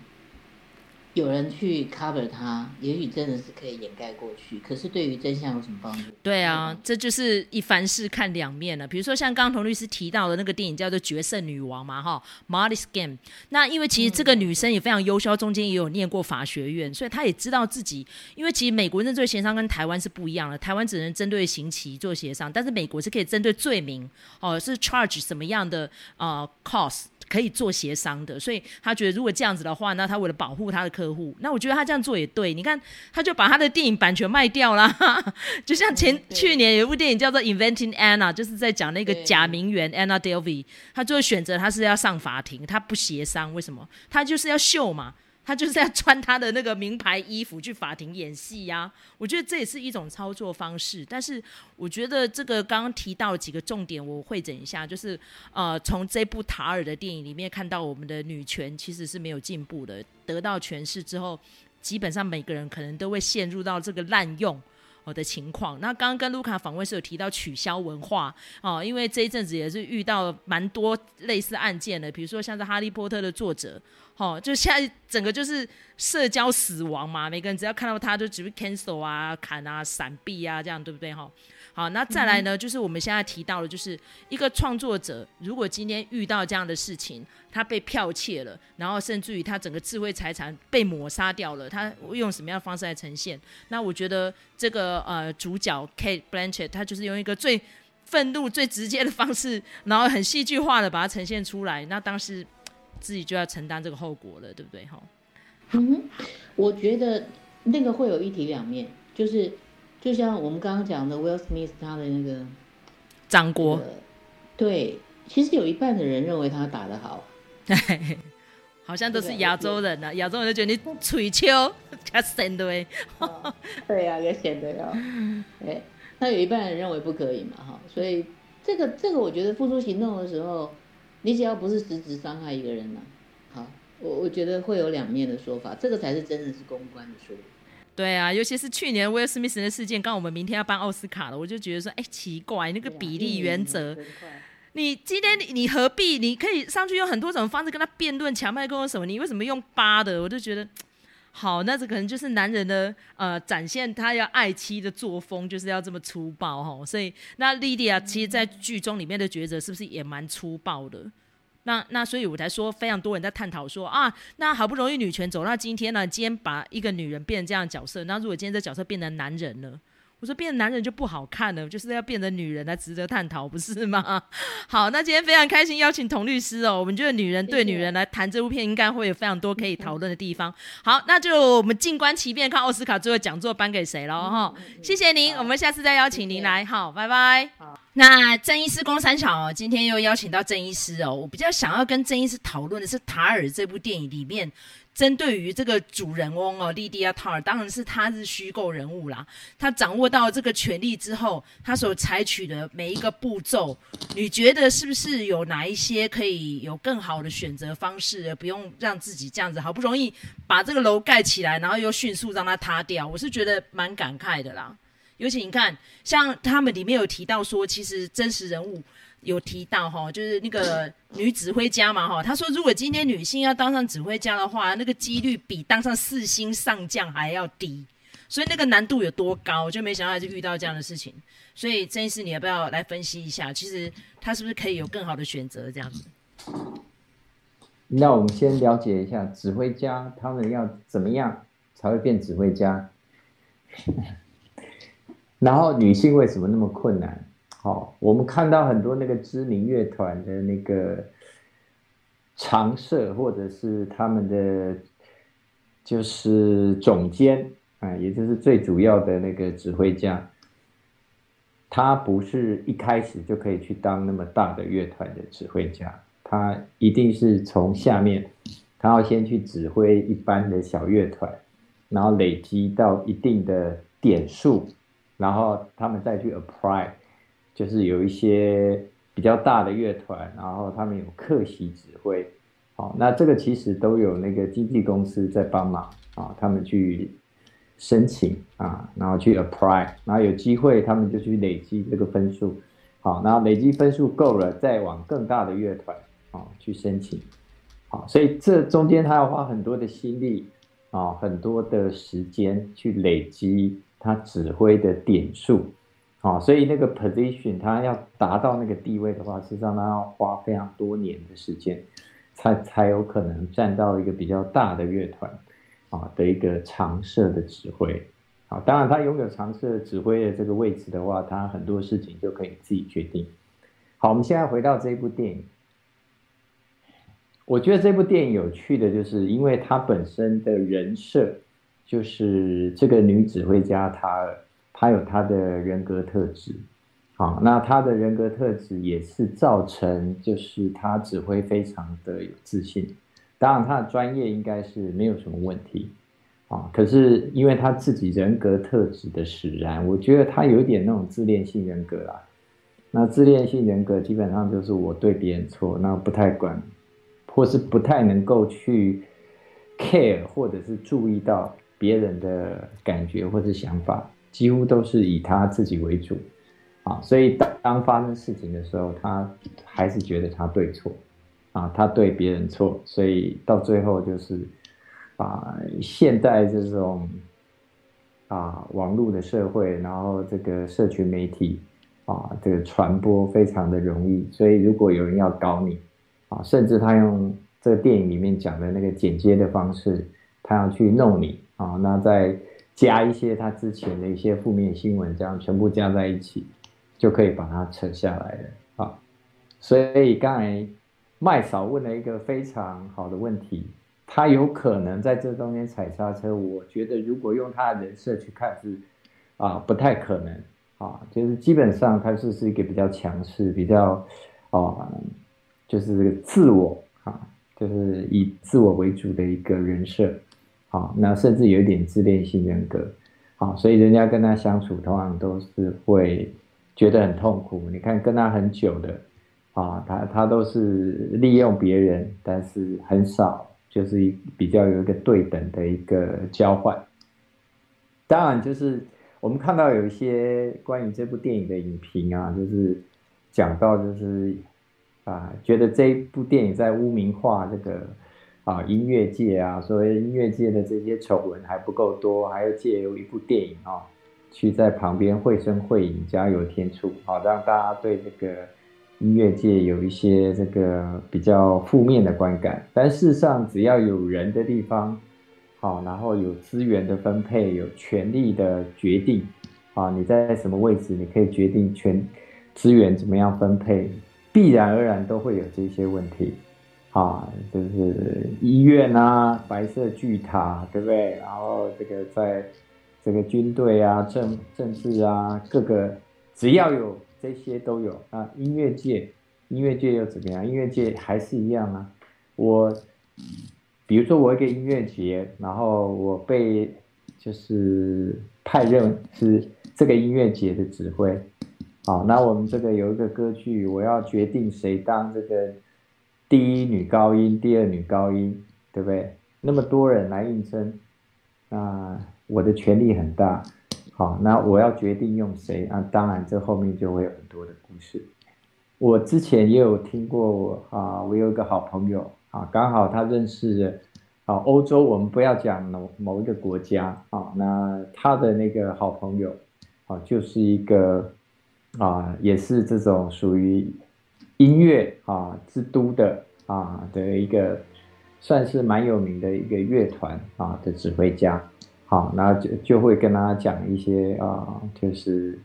有人去 cover 他，也许真的是可以掩盖过去。可是对于真相有什么帮助？对啊，嗯、这就是一凡事看两面了。比如说像刚刚童律师提到的那个电影叫做《决胜女王》嘛，哈，Molly's Game。那因为其实这个女生也非常优秀，中间也有念过法学院，所以她也知道自己。因为其实美国认罪协商跟台湾是不一样的，台湾只能针对刑期做协商，但是美国是可以针对罪名，哦，是 charge 什么样的呃 cause。可以做协商的，所以他觉得如果这样子的话，那他为了保护他的客户，那我觉得他这样做也对。你看，他就把他的电影版权卖掉了，就像前去年有一部电影叫做《Inventing Anna》，就是在讲那个假名媛 Anna Delvey，他最后选择他是要上法庭，他不协商，为什么？他就是要秀嘛。他就是要穿他的那个名牌衣服去法庭演戏呀，我觉得这也是一种操作方式。但是我觉得这个刚刚提到几个重点，我会整一下，就是呃，从这部塔尔的电影里面看到我们的女权其实是没有进步的，得到权势之后，基本上每个人可能都会陷入到这个滥用。我的情况，那刚刚跟卢卡访问是有提到取消文化哦，因为这一阵子也是遇到蛮多类似案件的，比如说像是哈利波特的作者，哦，就现在整个就是社交死亡嘛，每个人只要看到他就只会 cancel 啊、砍啊、闪避啊，这样对不对哈？好，那再来呢，就是我们现在提到的，就是一个创作者，如果今天遇到这样的事情，他被剽窃了，然后甚至于他整个智慧财产被抹杀掉了，他用什么样的方式来呈现？那我觉得这个呃主角 Kate Blanchett，他就是用一个最愤怒、最直接的方式，然后很戏剧化的把它呈现出来。那当时自己就要承担这个后果了，对不对？哈，嗯，我觉得那个会有一体两面，就是。就像我们刚刚讲的，Will Smith 他的那个掌国，对，其实有一半的人认为他打得好，好像都是亚洲人呢、啊。亚洲人就觉得你吹球，他神对，对呀，也显得要，哎，那有一半人认为不可以嘛，哈，所以这个这个我觉得付诸行动的时候，你只要不是实质伤害一个人呢、啊，好，我我觉得会有两面的说法，这个才是真的是公关的说法。对啊，尤其是去年威尔史密斯的事件，刚我们明天要颁奥斯卡了，我就觉得说，哎，奇怪，那个比例原则，你今天你你何必？你可以上去用很多种方式跟他辩论、抢麦克风什么，你为什么用八的？我就觉得，好，那这可能就是男人的呃展现他要爱妻的作风，就是要这么粗暴哈。所以那莉迪亚其实，在剧中里面的抉择是不是也蛮粗暴的？那那所以我才说，非常多人在探讨说啊，那好不容易女权走到今天呢，今天把一个女人变成这样的角色，那如果今天这角色变成男人了？我说变成男人就不好看了，就是要变成女人来值得探讨，不是吗？好，那今天非常开心邀请童律师哦，我们觉得女人对女人来谈这部片，应该会有非常多可以讨论的地方。好，那就我们静观其变，看奥斯卡最后讲座颁给谁了哈。谢谢您，我们下次再邀请您来。好，拜拜。好，那郑医师公三小，今天又邀请到郑医师哦，我比较想要跟郑医师讨论的是《塔尔》这部电影里面。针对于这个主人翁哦，莉迪亚·塔尔，当然是他是虚构人物啦。他掌握到这个权力之后，他所采取的每一个步骤，你觉得是不是有哪一些可以有更好的选择方式，不用让自己这样子好不容易把这个楼盖起来，然后又迅速让它塌掉？我是觉得蛮感慨的啦。尤其你看，像他们里面有提到说，其实真实人物。有提到哈，就是那个女指挥家嘛哈，她说如果今天女性要当上指挥家的话，那个几率比当上四星上将还要低，所以那个难度有多高，就没想到还是遇到这样的事情。所以郑医师，你要不要来分析一下？其实她是不是可以有更好的选择这样子？那我们先了解一下指挥家，他们要怎么样才会变指挥家？然后女性为什么那么困难？好，我们看到很多那个知名乐团的那个常设，或者是他们的就是总监啊，也就是最主要的那个指挥家，他不是一开始就可以去当那么大的乐团的指挥家。他一定是从下面，他要先去指挥一般的小乐团，然后累积到一定的点数，然后他们再去 apply，就是有一些比较大的乐团，然后他们有客席指挥，好，那这个其实都有那个经纪公司在帮忙啊，他们去申请啊，然后去 apply，然后有机会他们就去累积这个分数，好，然后累积分数够了，再往更大的乐团。啊，去申请，好，所以这中间他要花很多的心力，啊，很多的时间去累积他指挥的点数，啊，所以那个 position 他要达到那个地位的话，实际上他要花非常多年的时间，才才有可能站到一个比较大的乐团，啊的一个常设的指挥，啊，当然他拥有常设指挥的这个位置的话，他很多事情就可以自己决定。好，我们现在回到这部电影。我觉得这部电影有趣的就是，因为它本身的人设就是这个女指挥家她，她有她的人格特质，好，那她的人格特质也是造成就是她指挥非常的有自信，当然她的专业应该是没有什么问题，啊，可是因为她自己人格特质的使然，我觉得她有一点那种自恋性人格啦，那自恋性人格基本上就是我对别人错，那不太管。或是不太能够去 care，或者是注意到别人的感觉或是想法，几乎都是以他自己为主，啊，所以当当发生事情的时候，他还是觉得他对错，啊，他对别人错，所以到最后就是啊，现代这种啊网络的社会，然后这个社群媒体啊，这个传播非常的容易，所以如果有人要搞你。啊甚至他用这个电影里面讲的那个剪接的方式，他要去弄你啊，那再加一些他之前的一些负面新闻，这样全部加在一起，就可以把它扯下来了啊。所以刚才麦嫂问了一个非常好的问题，他有可能在这中间踩刹车。我觉得如果用他的人设去看是啊，不太可能啊，就是基本上他是是一个比较强势，比较啊。就是这个自我啊，就是以自我为主的一个人设，啊，那甚至有一点自恋性人格，啊，所以人家跟他相处，通常都是会觉得很痛苦。你看跟他很久的，啊，他他都是利用别人，但是很少就是比较有一个对等的一个交换。当然，就是我们看到有一些关于这部电影的影评啊，就是讲到就是。啊，觉得这一部电影在污名化这个啊音乐界啊，所谓音乐界的这些丑闻还不够多，还要借由一部电影啊，去在旁边绘声绘影，加油添醋，好让大家对这个音乐界有一些这个比较负面的观感。但事实上，只要有人的地方，好，然后有资源的分配，有权力的决定，啊，你在什么位置，你可以决定全资源怎么样分配。必然而然都会有这些问题，啊，就是医院啊，白色巨塔，对不对？然后这个在这个军队啊，政政治啊，各个只要有这些都有啊。音乐界，音乐界又怎么样？音乐界还是一样啊。我比如说我一个音乐节，然后我被就是派任是这个音乐节的指挥。好，那我们这个有一个歌剧，我要决定谁当这个第一女高音、第二女高音，对不对？那么多人来应征，那我的权力很大。好，那我要决定用谁啊？当然，这后面就会有很多的故事。我之前也有听过啊，我有一个好朋友啊，刚好他认识的啊，欧洲，我们不要讲某某一个国家啊，那他的那个好朋友啊，就是一个啊，也是这种属于音乐啊之都的啊的一个，算是蛮有名的一个乐团啊的指挥家，好，那就就会跟他讲一些啊，就是。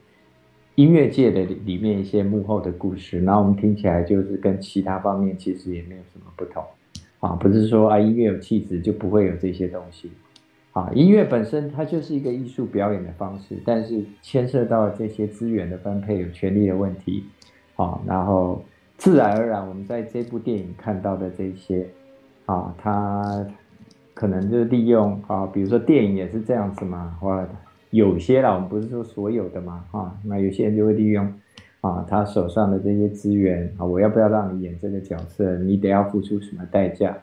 音乐界的里面一些幕后的故事，然后我们听起来就是跟其他方面其实也没有什么不同，啊，不是说啊音乐有气质就不会有这些东西，啊，音乐本身它就是一个艺术表演的方式，但是牵涉到这些资源的分配、有权利的问题，啊，然后自然而然我们在这部电影看到的这些，啊，他可能就是利用啊，比如说电影也是这样子嘛，或。有些啦，我们不是说所有的嘛，哈，那有些人就会利用啊，他手上的这些资源啊，我要不要让你演这个角色？你得要付出什么代价？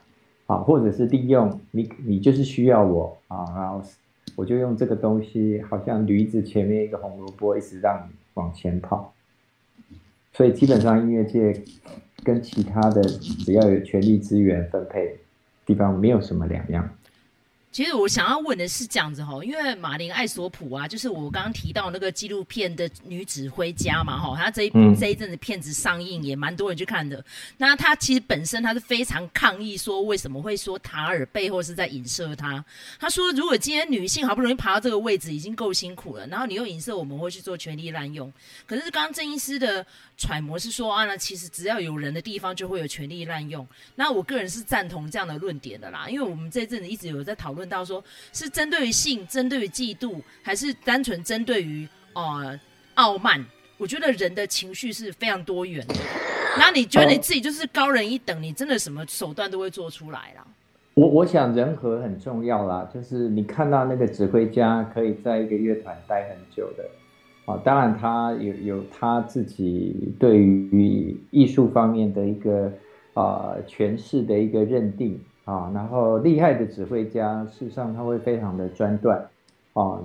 啊，或者是利用你，你就是需要我啊，然后我就用这个东西，好像驴子前面一个红萝卜，一直让你往前跑。所以基本上音乐界跟其他的只要有权力资源分配地方没有什么两样。其实我想要问的是这样子哈，因为马林艾索普啊，就是我刚刚提到那个纪录片的女指挥家嘛哈，她这一、嗯、这一阵子片子上映也蛮多人去看的。那她其实本身她是非常抗议说，为什么会说塔尔背后是在影射她？她说，如果今天女性好不容易爬到这个位置已经够辛苦了，然后你又影射我们会去做权力滥用，可是刚刚郑医师的揣摩是说啊，那其实只要有人的地方就会有权力滥用。那我个人是赞同这样的论点的啦，因为我们这一阵子一直有在讨论。到说是针对于性，针对于嫉妒，还是单纯针对于呃傲慢？我觉得人的情绪是非常多元的。那你觉得你自己就是高人一等，你真的什么手段都会做出来啦？我我想人和很重要啦，就是你看到那个指挥家可以在一个乐团待很久的啊，当然他有有他自己对于艺术方面的一个啊诠释的一个认定。啊，然后厉害的指挥家，事实上他会非常的专断，啊，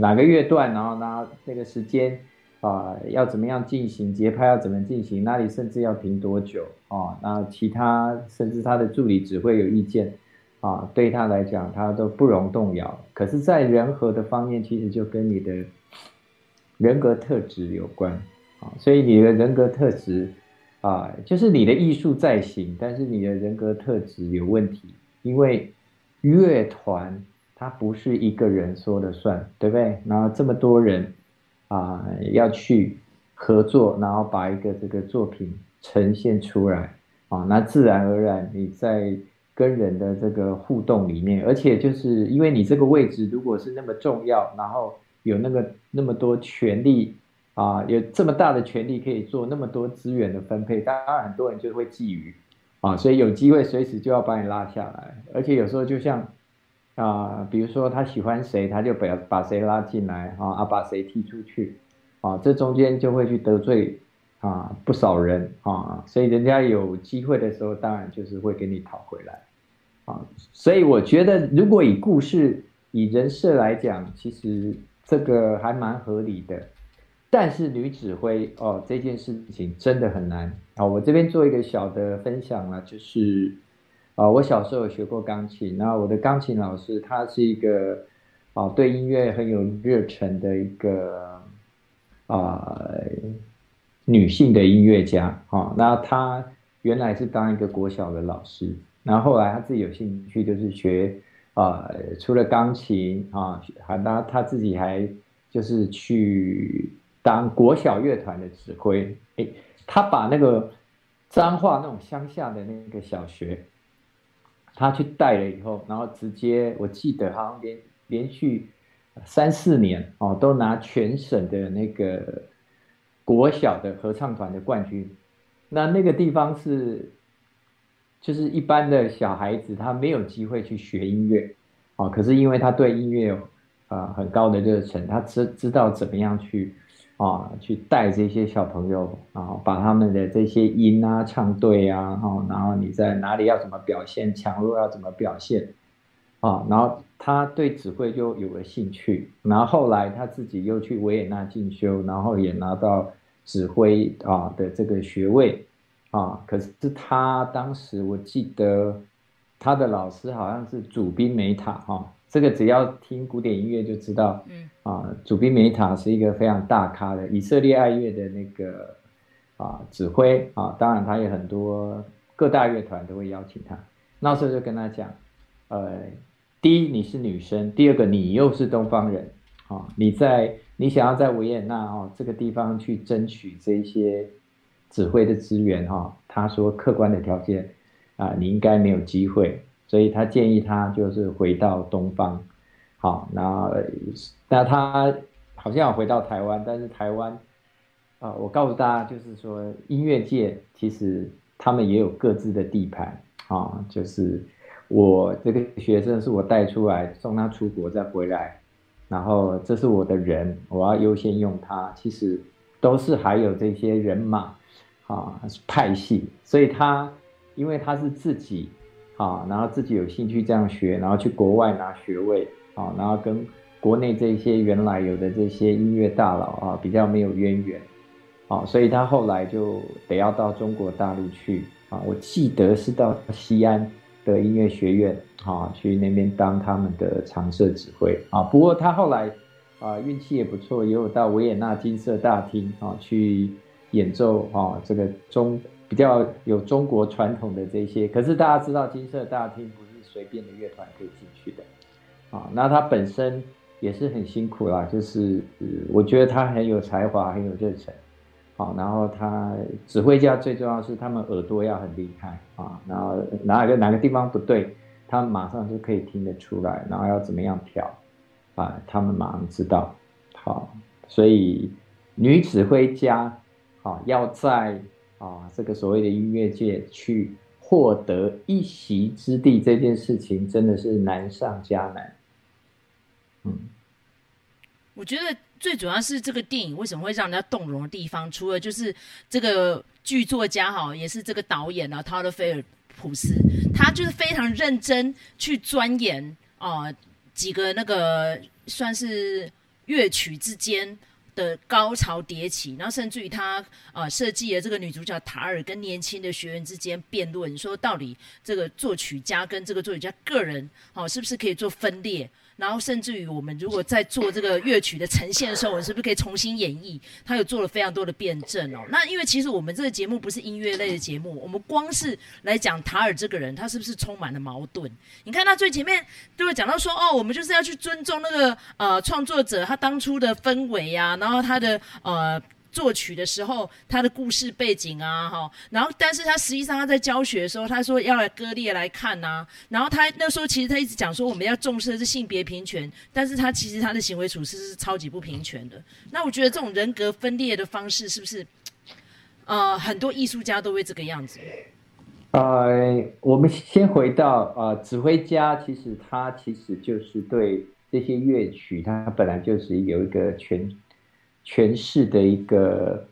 哪个乐段，然后呢那个时间，啊，要怎么样进行，节拍要怎么进行，哪里甚至要停多久，啊，那其他甚至他的助理指挥有意见，啊，对他来讲他都不容动摇。可是，在人和的方面，其实就跟你的人格特质有关，啊，所以你的人格特质。啊，就是你的艺术在行，但是你的人格特质有问题，因为乐团它不是一个人说了算，对不对？然后这么多人啊要去合作，然后把一个这个作品呈现出来啊，那自然而然你在跟人的这个互动里面，而且就是因为你这个位置如果是那么重要，然后有那个那么多权力。啊，有这么大的权力可以做那么多资源的分配，当然很多人就会觊觎，啊，所以有机会随时就要把你拉下来，而且有时候就像，啊，比如说他喜欢谁，他就把把谁拉进来，啊，啊把谁踢出去，啊，这中间就会去得罪啊不少人啊，所以人家有机会的时候，当然就是会给你讨回来，啊，所以我觉得如果以故事以人设来讲，其实这个还蛮合理的。但是女指挥哦，这件事情真的很难啊！我这边做一个小的分享啦，就是啊，我小时候有学过钢琴，那我的钢琴老师她是一个啊对音乐很有热忱的一个啊女性的音乐家啊。那她原来是当一个国小的老师，然后后来她自己有兴趣就是学啊，除了钢琴啊，还她她自己还就是去。当国小乐团的指挥，哎，他把那个彰化那种乡下的那个小学，他去带了以后，然后直接，我记得好像连连续三四年哦，都拿全省的那个国小的合唱团的冠军。那那个地方是，就是一般的小孩子他没有机会去学音乐，哦，可是因为他对音乐有啊很高的热忱，他知知道怎么样去。啊，去带这些小朋友，啊把他们的这些音啊唱对啊，然后你在哪里要怎么表现，强弱要怎么表现，啊，然后他对指挥就有了兴趣，然后后来他自己又去维也纳进修，然后也拿到指挥啊的这个学位啊，可是他当时我记得他的老师好像是祖宾梅塔哈、啊，这个只要听古典音乐就知道，嗯啊，主宾梅塔是一个非常大咖的以色列爱乐的那个啊指挥啊，当然他有很多各大乐团都会邀请他，那时候就跟他讲，呃，第一你是女生，第二个你又是东方人。啊，你在你想要在维也纳哦这个地方去争取这些指挥的资源哈，他说客观的条件啊，你应该没有机会，所以他建议他就是回到东方，好，那那他好像要回到台湾，但是台湾啊，我告诉大家就是说音乐界其实他们也有各自的地盘啊，就是我这个学生是我带出来送他出国再回来。然后这是我的人，我要优先用他。其实都是还有这些人马啊，派系，所以他因为他是自己啊，然后自己有兴趣这样学，然后去国外拿学位啊，然后跟国内这些原来有的这些音乐大佬啊比较没有渊源啊，所以他后来就得要到中国大陆去啊，我记得是到西安。的音乐学院啊，去那边当他们的常设指挥啊。不过他后来啊，运气也不错，也有到维也纳金色大厅啊去演奏啊。这个中比较有中国传统的这些，可是大家知道金色大厅不是随便的乐团可以进去的啊。那他本身也是很辛苦啦，就是我觉得他很有才华，很有热忱。好，然后他指挥家最重要是他们耳朵要很厉害啊，然后哪个哪个地方不对，他们马上就可以听得出来，然后要怎么样调啊，他们马上知道。好，所以女指挥家啊要在啊这个所谓的音乐界去获得一席之地，这件事情真的是难上加难。嗯，我觉得。最主要是这个电影为什么会让人家动容的地方，除了就是这个剧作家哈，也是这个导演啊，陶德菲尔普斯，他就是非常认真去钻研啊、呃、几个那个算是乐曲之间高潮迭起，然后甚至于他呃设计了这个女主角塔尔跟年轻的学员之间辩论，说到底这个作曲家跟这个作曲家个人哦、是不是可以做分裂？然后甚至于我们如果在做这个乐曲的呈现的时候，我们是不是可以重新演绎？他有做了非常多的辩证哦。那因为其实我们这个节目不是音乐类的节目，我们光是来讲塔尔这个人，他是不是充满了矛盾？你看他最前面就会讲到说，哦，我们就是要去尊重那个呃创作者他当初的氛围啊，然后他的呃。作曲的时候，他的故事背景啊，哈，然后，但是他实际上他在教学的时候，他说要来割裂来看呐、啊，然后他那时候其实他一直讲说我们要重视的是性别平权，但是他其实他的行为处事是超级不平权的。那我觉得这种人格分裂的方式是不是，呃，很多艺术家都会这个样子？呃，我们先回到呃，指挥家其实他其实就是对这些乐曲，他本来就是有一个全。诠释的一个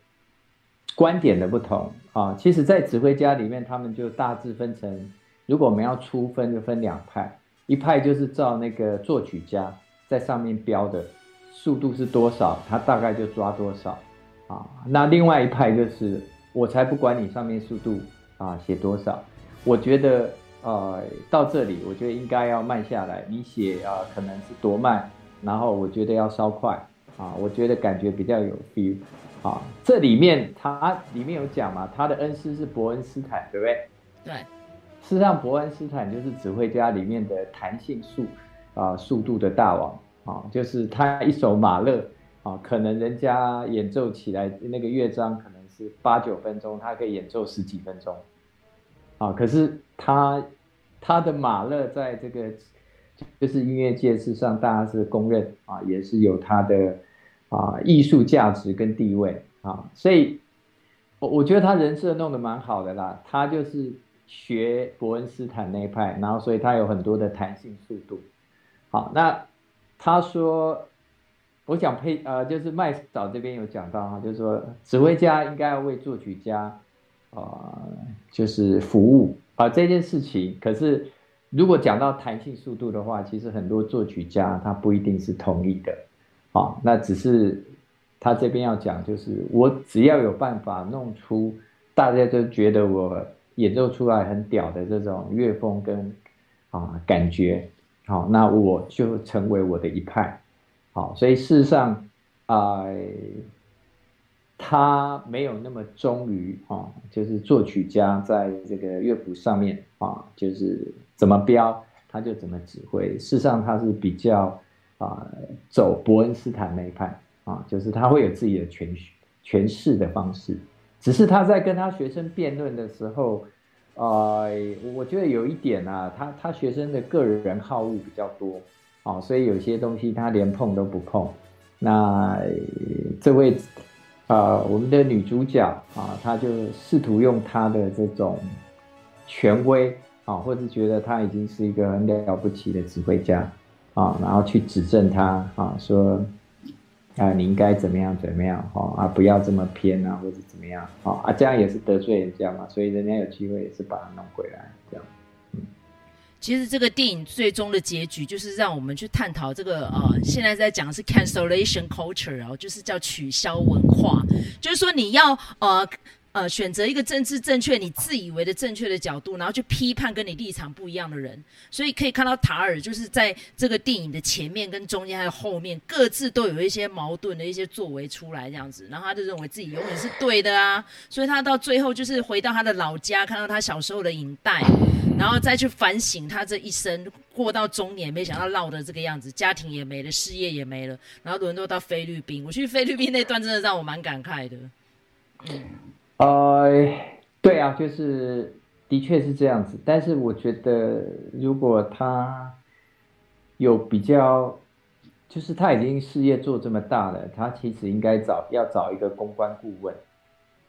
观点的不同啊，其实，在指挥家里面，他们就大致分成，如果我们要粗分，就分两派，一派就是照那个作曲家在上面标的速度是多少，他大概就抓多少啊。那另外一派就是，我才不管你上面速度啊写多少，我觉得呃到这里，我觉得应该要慢下来，你写啊可能是多慢，然后我觉得要稍快。啊，我觉得感觉比较有 feel，啊，这里面他里面有讲嘛，他的恩师是伯恩斯坦，对不对？对。事实上，伯恩斯坦就是指挥家里面的弹性速啊速度的大王啊，就是他一首马勒啊，可能人家演奏起来那个乐章可能是八九分钟，他可以演奏十几分钟，啊，可是他他的马勒在这个就是音乐界事实上大家是公认啊，也是有他的。啊，艺术价值跟地位啊，所以，我我觉得他人设弄得蛮好的啦。他就是学伯恩斯坦那一派，然后所以他有很多的弹性速度。好，那他说，我想配呃，就是麦嫂这边有讲到哈，就是说指挥家应该要为作曲家啊、呃，就是服务啊这件事情。可是如果讲到弹性速度的话，其实很多作曲家他不一定是同意的。好，那只是他这边要讲就是，我只要有办法弄出大家都觉得我演奏出来很屌的这种乐风跟啊感觉，好，那我就成为我的一派，好，所以事实上啊。呃他没有那么忠于啊，就是作曲家在这个乐谱上面啊，就是怎么标他就怎么指挥。事实上，他是比较啊走伯恩斯坦那一派啊，就是他会有自己的诠诠释的方式。只是他在跟他学生辩论的时候，呃，我觉得有一点啊，他他学生的个人好恶比较多啊，所以有些东西他连碰都不碰。那这位。啊、我们的女主角啊，她就试图用她的这种权威啊，或者觉得她已经是一个很了不起的指挥家啊，然后去指正他啊，说啊，你应该怎么样怎么样哈啊，不要这么偏啊，或者怎么样啊啊，这样也是得罪人家嘛，所以人家有机会也是把她弄回来这样。其实这个电影最终的结局就是让我们去探讨这个呃，现在在讲的是 cancellation culture 哦，就是叫取消文化，就是说你要呃呃选择一个政治正确、你自以为的正确的角度，然后去批判跟你立场不一样的人。所以可以看到塔尔就是在这个电影的前面跟中间还有后面各自都有一些矛盾的一些作为出来这样子，然后他就认为自己永远是对的啊，所以他到最后就是回到他的老家，看到他小时候的影带。然后再去反省他这一生过到中年，没想到落得这个样子，家庭也没了，事业也没了，然后沦落到菲律宾。我去菲律宾那段真的让我蛮感慨的。嗯，呃，对啊，就是的确是这样子。但是我觉得，如果他有比较，就是他已经事业做这么大了，他其实应该找要找一个公关顾问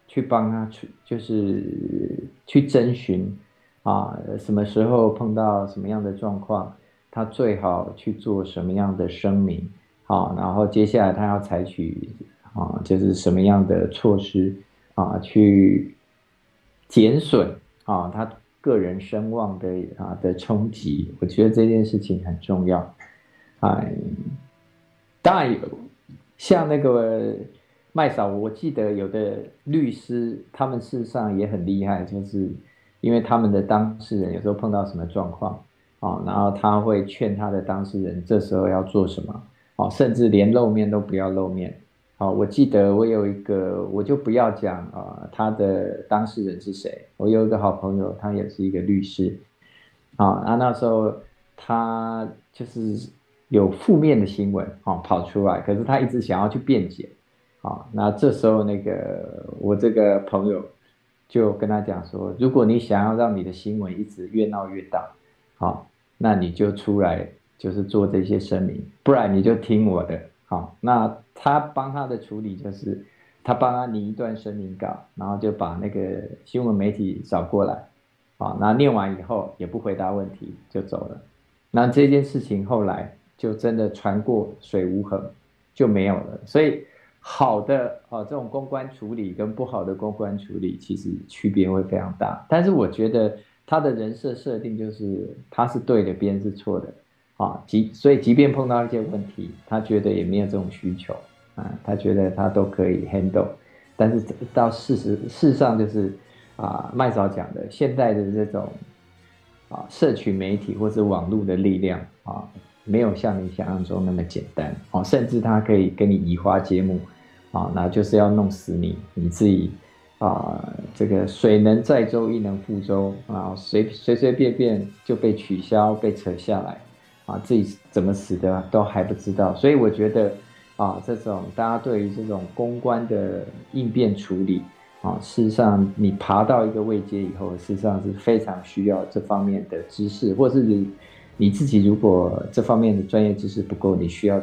去帮他去，就是去征询。啊，什么时候碰到什么样的状况，他最好去做什么样的声明啊？然后接下来他要采取啊，就是什么样的措施啊，去减损啊他个人声望的啊的冲击。我觉得这件事情很重要。哎，当然，像那个麦嫂，我记得有的律师，他们事实上也很厉害，就是。因为他们的当事人有时候碰到什么状况啊，然后他会劝他的当事人这时候要做什么啊，甚至连露面都不要露面。好，我记得我有一个，我就不要讲啊，他的当事人是谁。我有一个好朋友，他也是一个律师啊，那那时候他就是有负面的新闻啊跑出来，可是他一直想要去辩解啊，那这时候那个我这个朋友。就跟他讲说，如果你想要让你的新闻一直越闹越大，好，那你就出来就是做这些声明，不然你就听我的，好。那他帮他的处理就是，他帮他拟一段声明稿，然后就把那个新闻媒体找过来，啊，那念完以后也不回答问题就走了。那这件事情后来就真的船过水无痕，就没有了，所以。好的啊，这种公关处理跟不好的公关处理其实区别会非常大。但是我觉得他的人设设定就是他是对的，别人是错的啊。即所以即便碰到一些问题，他觉得也没有这种需求啊，他觉得他都可以 handle。但是到事实事实上就是啊，麦嫂讲的现在的这种啊，社群媒体或是网络的力量啊。没有像你想象中那么简单哦，甚至他可以跟你移花接木啊，那就是要弄死你，你自己啊，这个水能载舟亦能覆舟啊，随随随便便就被取消、被扯下来啊，自己怎么死的都还不知道，所以我觉得啊，这种大家对于这种公关的应变处理啊，事实上你爬到一个位阶以后，事实上是非常需要这方面的知识，或是你。你自己如果这方面的专业知识不够，你需要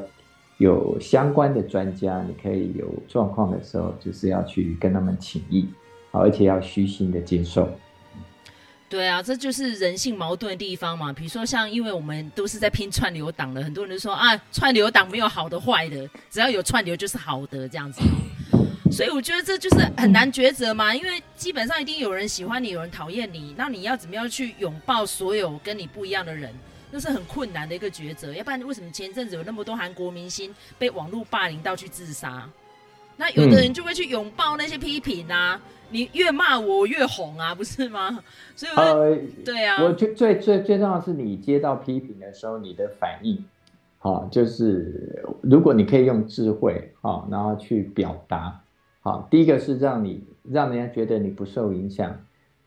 有相关的专家，你可以有状况的时候，就是要去跟他们请益，而且要虚心的接受。对啊，这就是人性矛盾的地方嘛。比如说，像因为我们都是在拼串流党的，很多人都说啊，串流党没有好的坏的，只要有串流就是好的这样子。所以我觉得这就是很难抉择嘛，因为基本上一定有人喜欢你，有人讨厌你，那你要怎么样去拥抱所有跟你不一样的人？那是很困难的一个抉择，要不然为什么前阵子有那么多韩国明星被网络霸凌到去自杀？那有的人就会去拥抱那些批评啊，嗯、你越骂我，我越红啊，不是吗？所以我，呃，对啊，我最最最最重要的是你接到批评的时候，你的反应，好，就是如果你可以用智慧，好，然后去表达，好，第一个是让你让人家觉得你不受影响。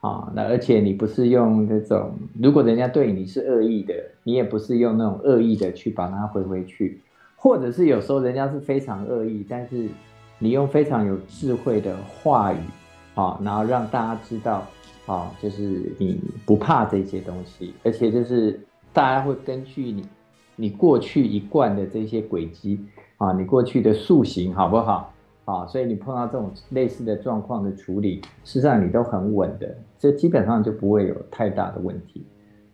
好，那而且你不是用那种，如果人家对你是恶意的，你也不是用那种恶意的去把它回回去，或者是有时候人家是非常恶意，但是你用非常有智慧的话语，啊，然后让大家知道，啊，就是你不怕这些东西，而且就是大家会根据你你过去一贯的这些轨迹，啊，你过去的塑形好不好？啊，所以你碰到这种类似的状况的处理，事实上你都很稳的，这基本上就不会有太大的问题。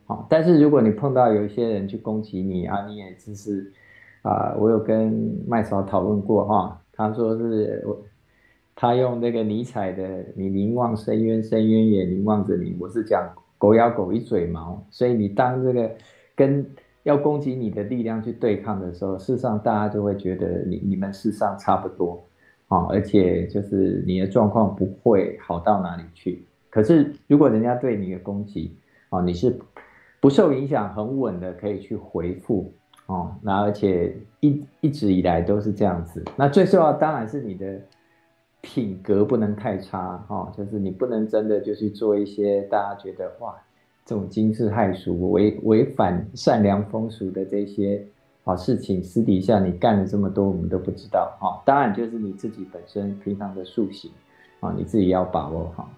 好，但是如果你碰到有一些人去攻击你啊，你也只是啊，我有跟麦嫂讨论过哈，他说是我，他用那个尼采的“你凝望深渊，深渊也凝望着你”，我是讲狗咬狗一嘴毛，所以你当这个跟要攻击你的力量去对抗的时候，事实上大家就会觉得你你们事实上差不多。啊，而且就是你的状况不会好到哪里去。可是如果人家对你的攻击，啊，你是不受影响、很稳的，可以去回复。哦，那而且一一直以来都是这样子。那最重要当然是你的品格不能太差，哈，就是你不能真的就去做一些大家觉得哇，这种惊世骇俗、违违反善良风俗的这些。好事情私底下你干了这么多，我们都不知道哈。当然就是你自己本身平常的塑形啊，你自己要把握好。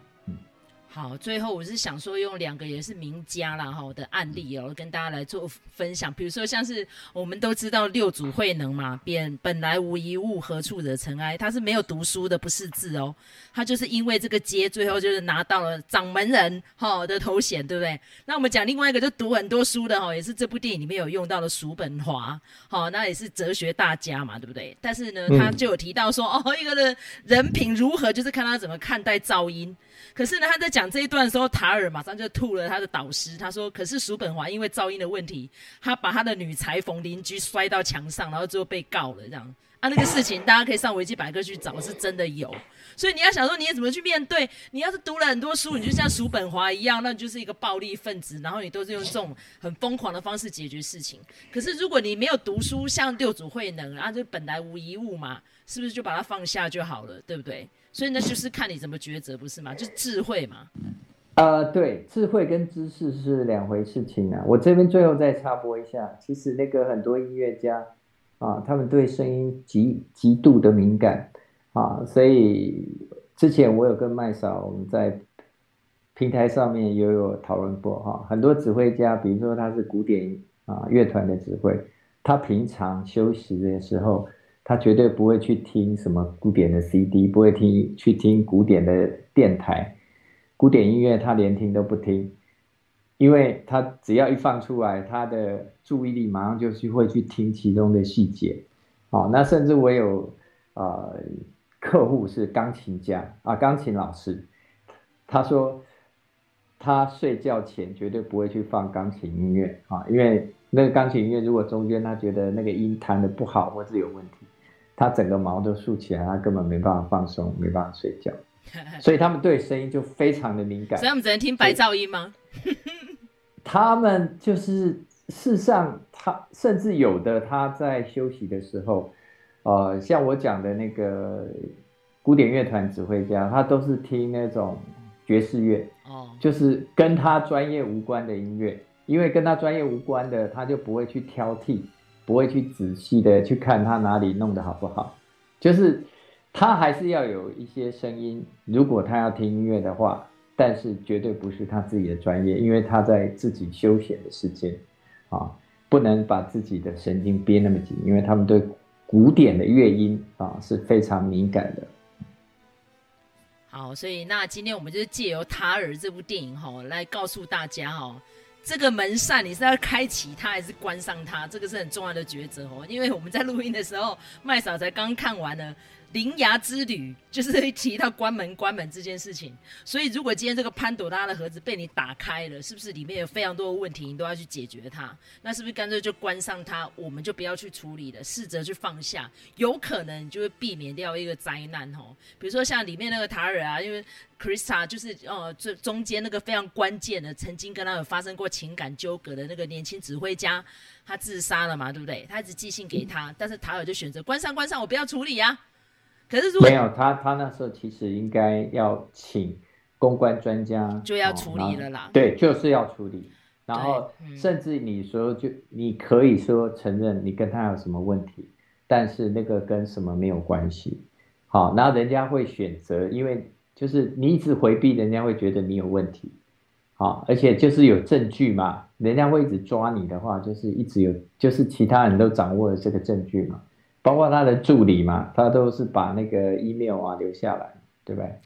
好，最后我是想说，用两个也是名家啦哈的案例哦，跟大家来做分享。比如说，像是我们都知道六祖慧能嘛，便本来无一物，何处惹尘埃？他是没有读书的，不识字哦。他就是因为这个街，最后就是拿到了掌门人哈的头衔，对不对？那我们讲另外一个，就读很多书的哈，也是这部电影里面有用到的叔本华，好，那也是哲学大家嘛，对不对？但是呢，他就有提到说，哦，一个人人品如何，就是看他怎么看待噪音。可是呢，他在讲讲这一段的时候，塔尔马上就吐了他的导师。他说：“可是叔本华因为噪音的问题，他把他的女裁缝邻居摔到墙上，然后最后被告了。这样啊，那个事情大家可以上维基百科去找，是真的有。所以你要想说，你也怎么去面对？你要是读了很多书，你就像叔本华一样，那你就是一个暴力分子，然后你都是用这种很疯狂的方式解决事情。可是如果你没有读书，像六祖慧能，啊就本来无一物嘛，是不是就把它放下就好了？对不对？”所以那就是看你怎么抉择，不是吗？就是智慧嘛。呃，对，智慧跟知识是两回事情啊。我这边最后再插播一下，其实那个很多音乐家啊，他们对声音极极度的敏感啊，所以之前我有跟麦嫂我们在平台上面也有讨论过哈、很多指挥家，比如说他是古典啊乐团的指挥，他平常休息的时候。他绝对不会去听什么古典的 CD，不会听去听古典的电台，古典音乐他连听都不听，因为他只要一放出来，他的注意力马上就是会去听其中的细节。好，那甚至我有呃客户是钢琴家啊，钢琴老师，他说他睡觉前绝对不会去放钢琴音乐啊，因为那个钢琴音乐如果中间他觉得那个音弹的不好或是有问题。他整个毛都竖起来，他根本没办法放松，没办法睡觉，所以他们对声音就非常的敏感。所以他们只能听白噪音吗？他们就是事实上，他甚至有的他在休息的时候，呃，像我讲的那个古典乐团指挥家，他都是听那种爵士乐，哦，就是跟他专业无关的音乐，因为跟他专业无关的，他就不会去挑剔。不会去仔细的去看他哪里弄得好不好，就是他还是要有一些声音。如果他要听音乐的话，但是绝对不是他自己的专业，因为他在自己休闲的时间啊，不能把自己的神经憋那么紧，因为他们对古典的乐音啊是非常敏感的。好，所以那今天我们就借由《塔尔》这部电影哈，来告诉大家哈。这个门扇你是要开启它还是关上它？这个是很重要的抉择哦。因为我们在录音的时候，麦嫂才刚看完了铃芽之旅就是提到关门关门这件事情，所以如果今天这个潘朵拉的盒子被你打开了，是不是里面有非常多的问题，你都要去解决它？那是不是干脆就关上它，我们就不要去处理了，试着去放下，有可能就会避免掉一个灾难哦。比如说像里面那个塔尔啊，因为 Krista 就是呃这中间那个非常关键的，曾经跟他有发生过情感纠葛的那个年轻指挥家，他自杀了嘛，对不对？他一直寄信给他，但是塔尔就选择关上关上，我不要处理啊。可是如果没有他，他那时候其实应该要请公关专家就要处理了啦。对，就是要处理。然后甚至你说，就你可以说承认你跟他有什么问题，但是那个跟什么没有关系。好，然后人家会选择，因为就是你一直回避，人家会觉得你有问题。好，而且就是有证据嘛，人家会一直抓你的话，就是一直有，就是其他人都掌握了这个证据嘛。包括他的助理嘛，他都是把那个 email 啊留下来，对不对？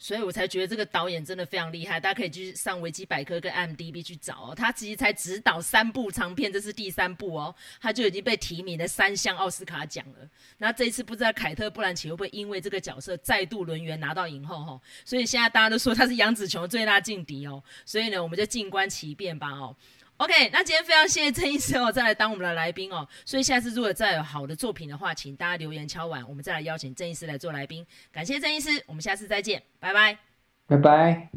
所以我才觉得这个导演真的非常厉害，大家可以去上维基百科跟 m d b 去找哦。他其实才执导三部长片，这是第三部哦，他就已经被提名了三项奥斯卡奖了。那这一次不知道凯特·布兰奇会不会因为这个角色再度轮圆拿到影后哈？所以现在大家都说他是杨紫琼最大劲敌哦。所以呢，我们就静观其变吧哦。OK，那今天非常谢谢郑医师哦，再来当我们的来宾哦。所以下次如果再有好的作品的话，请大家留言敲完，我们再来邀请郑医师来做来宾。感谢郑医师，我们下次再见，拜拜，拜拜。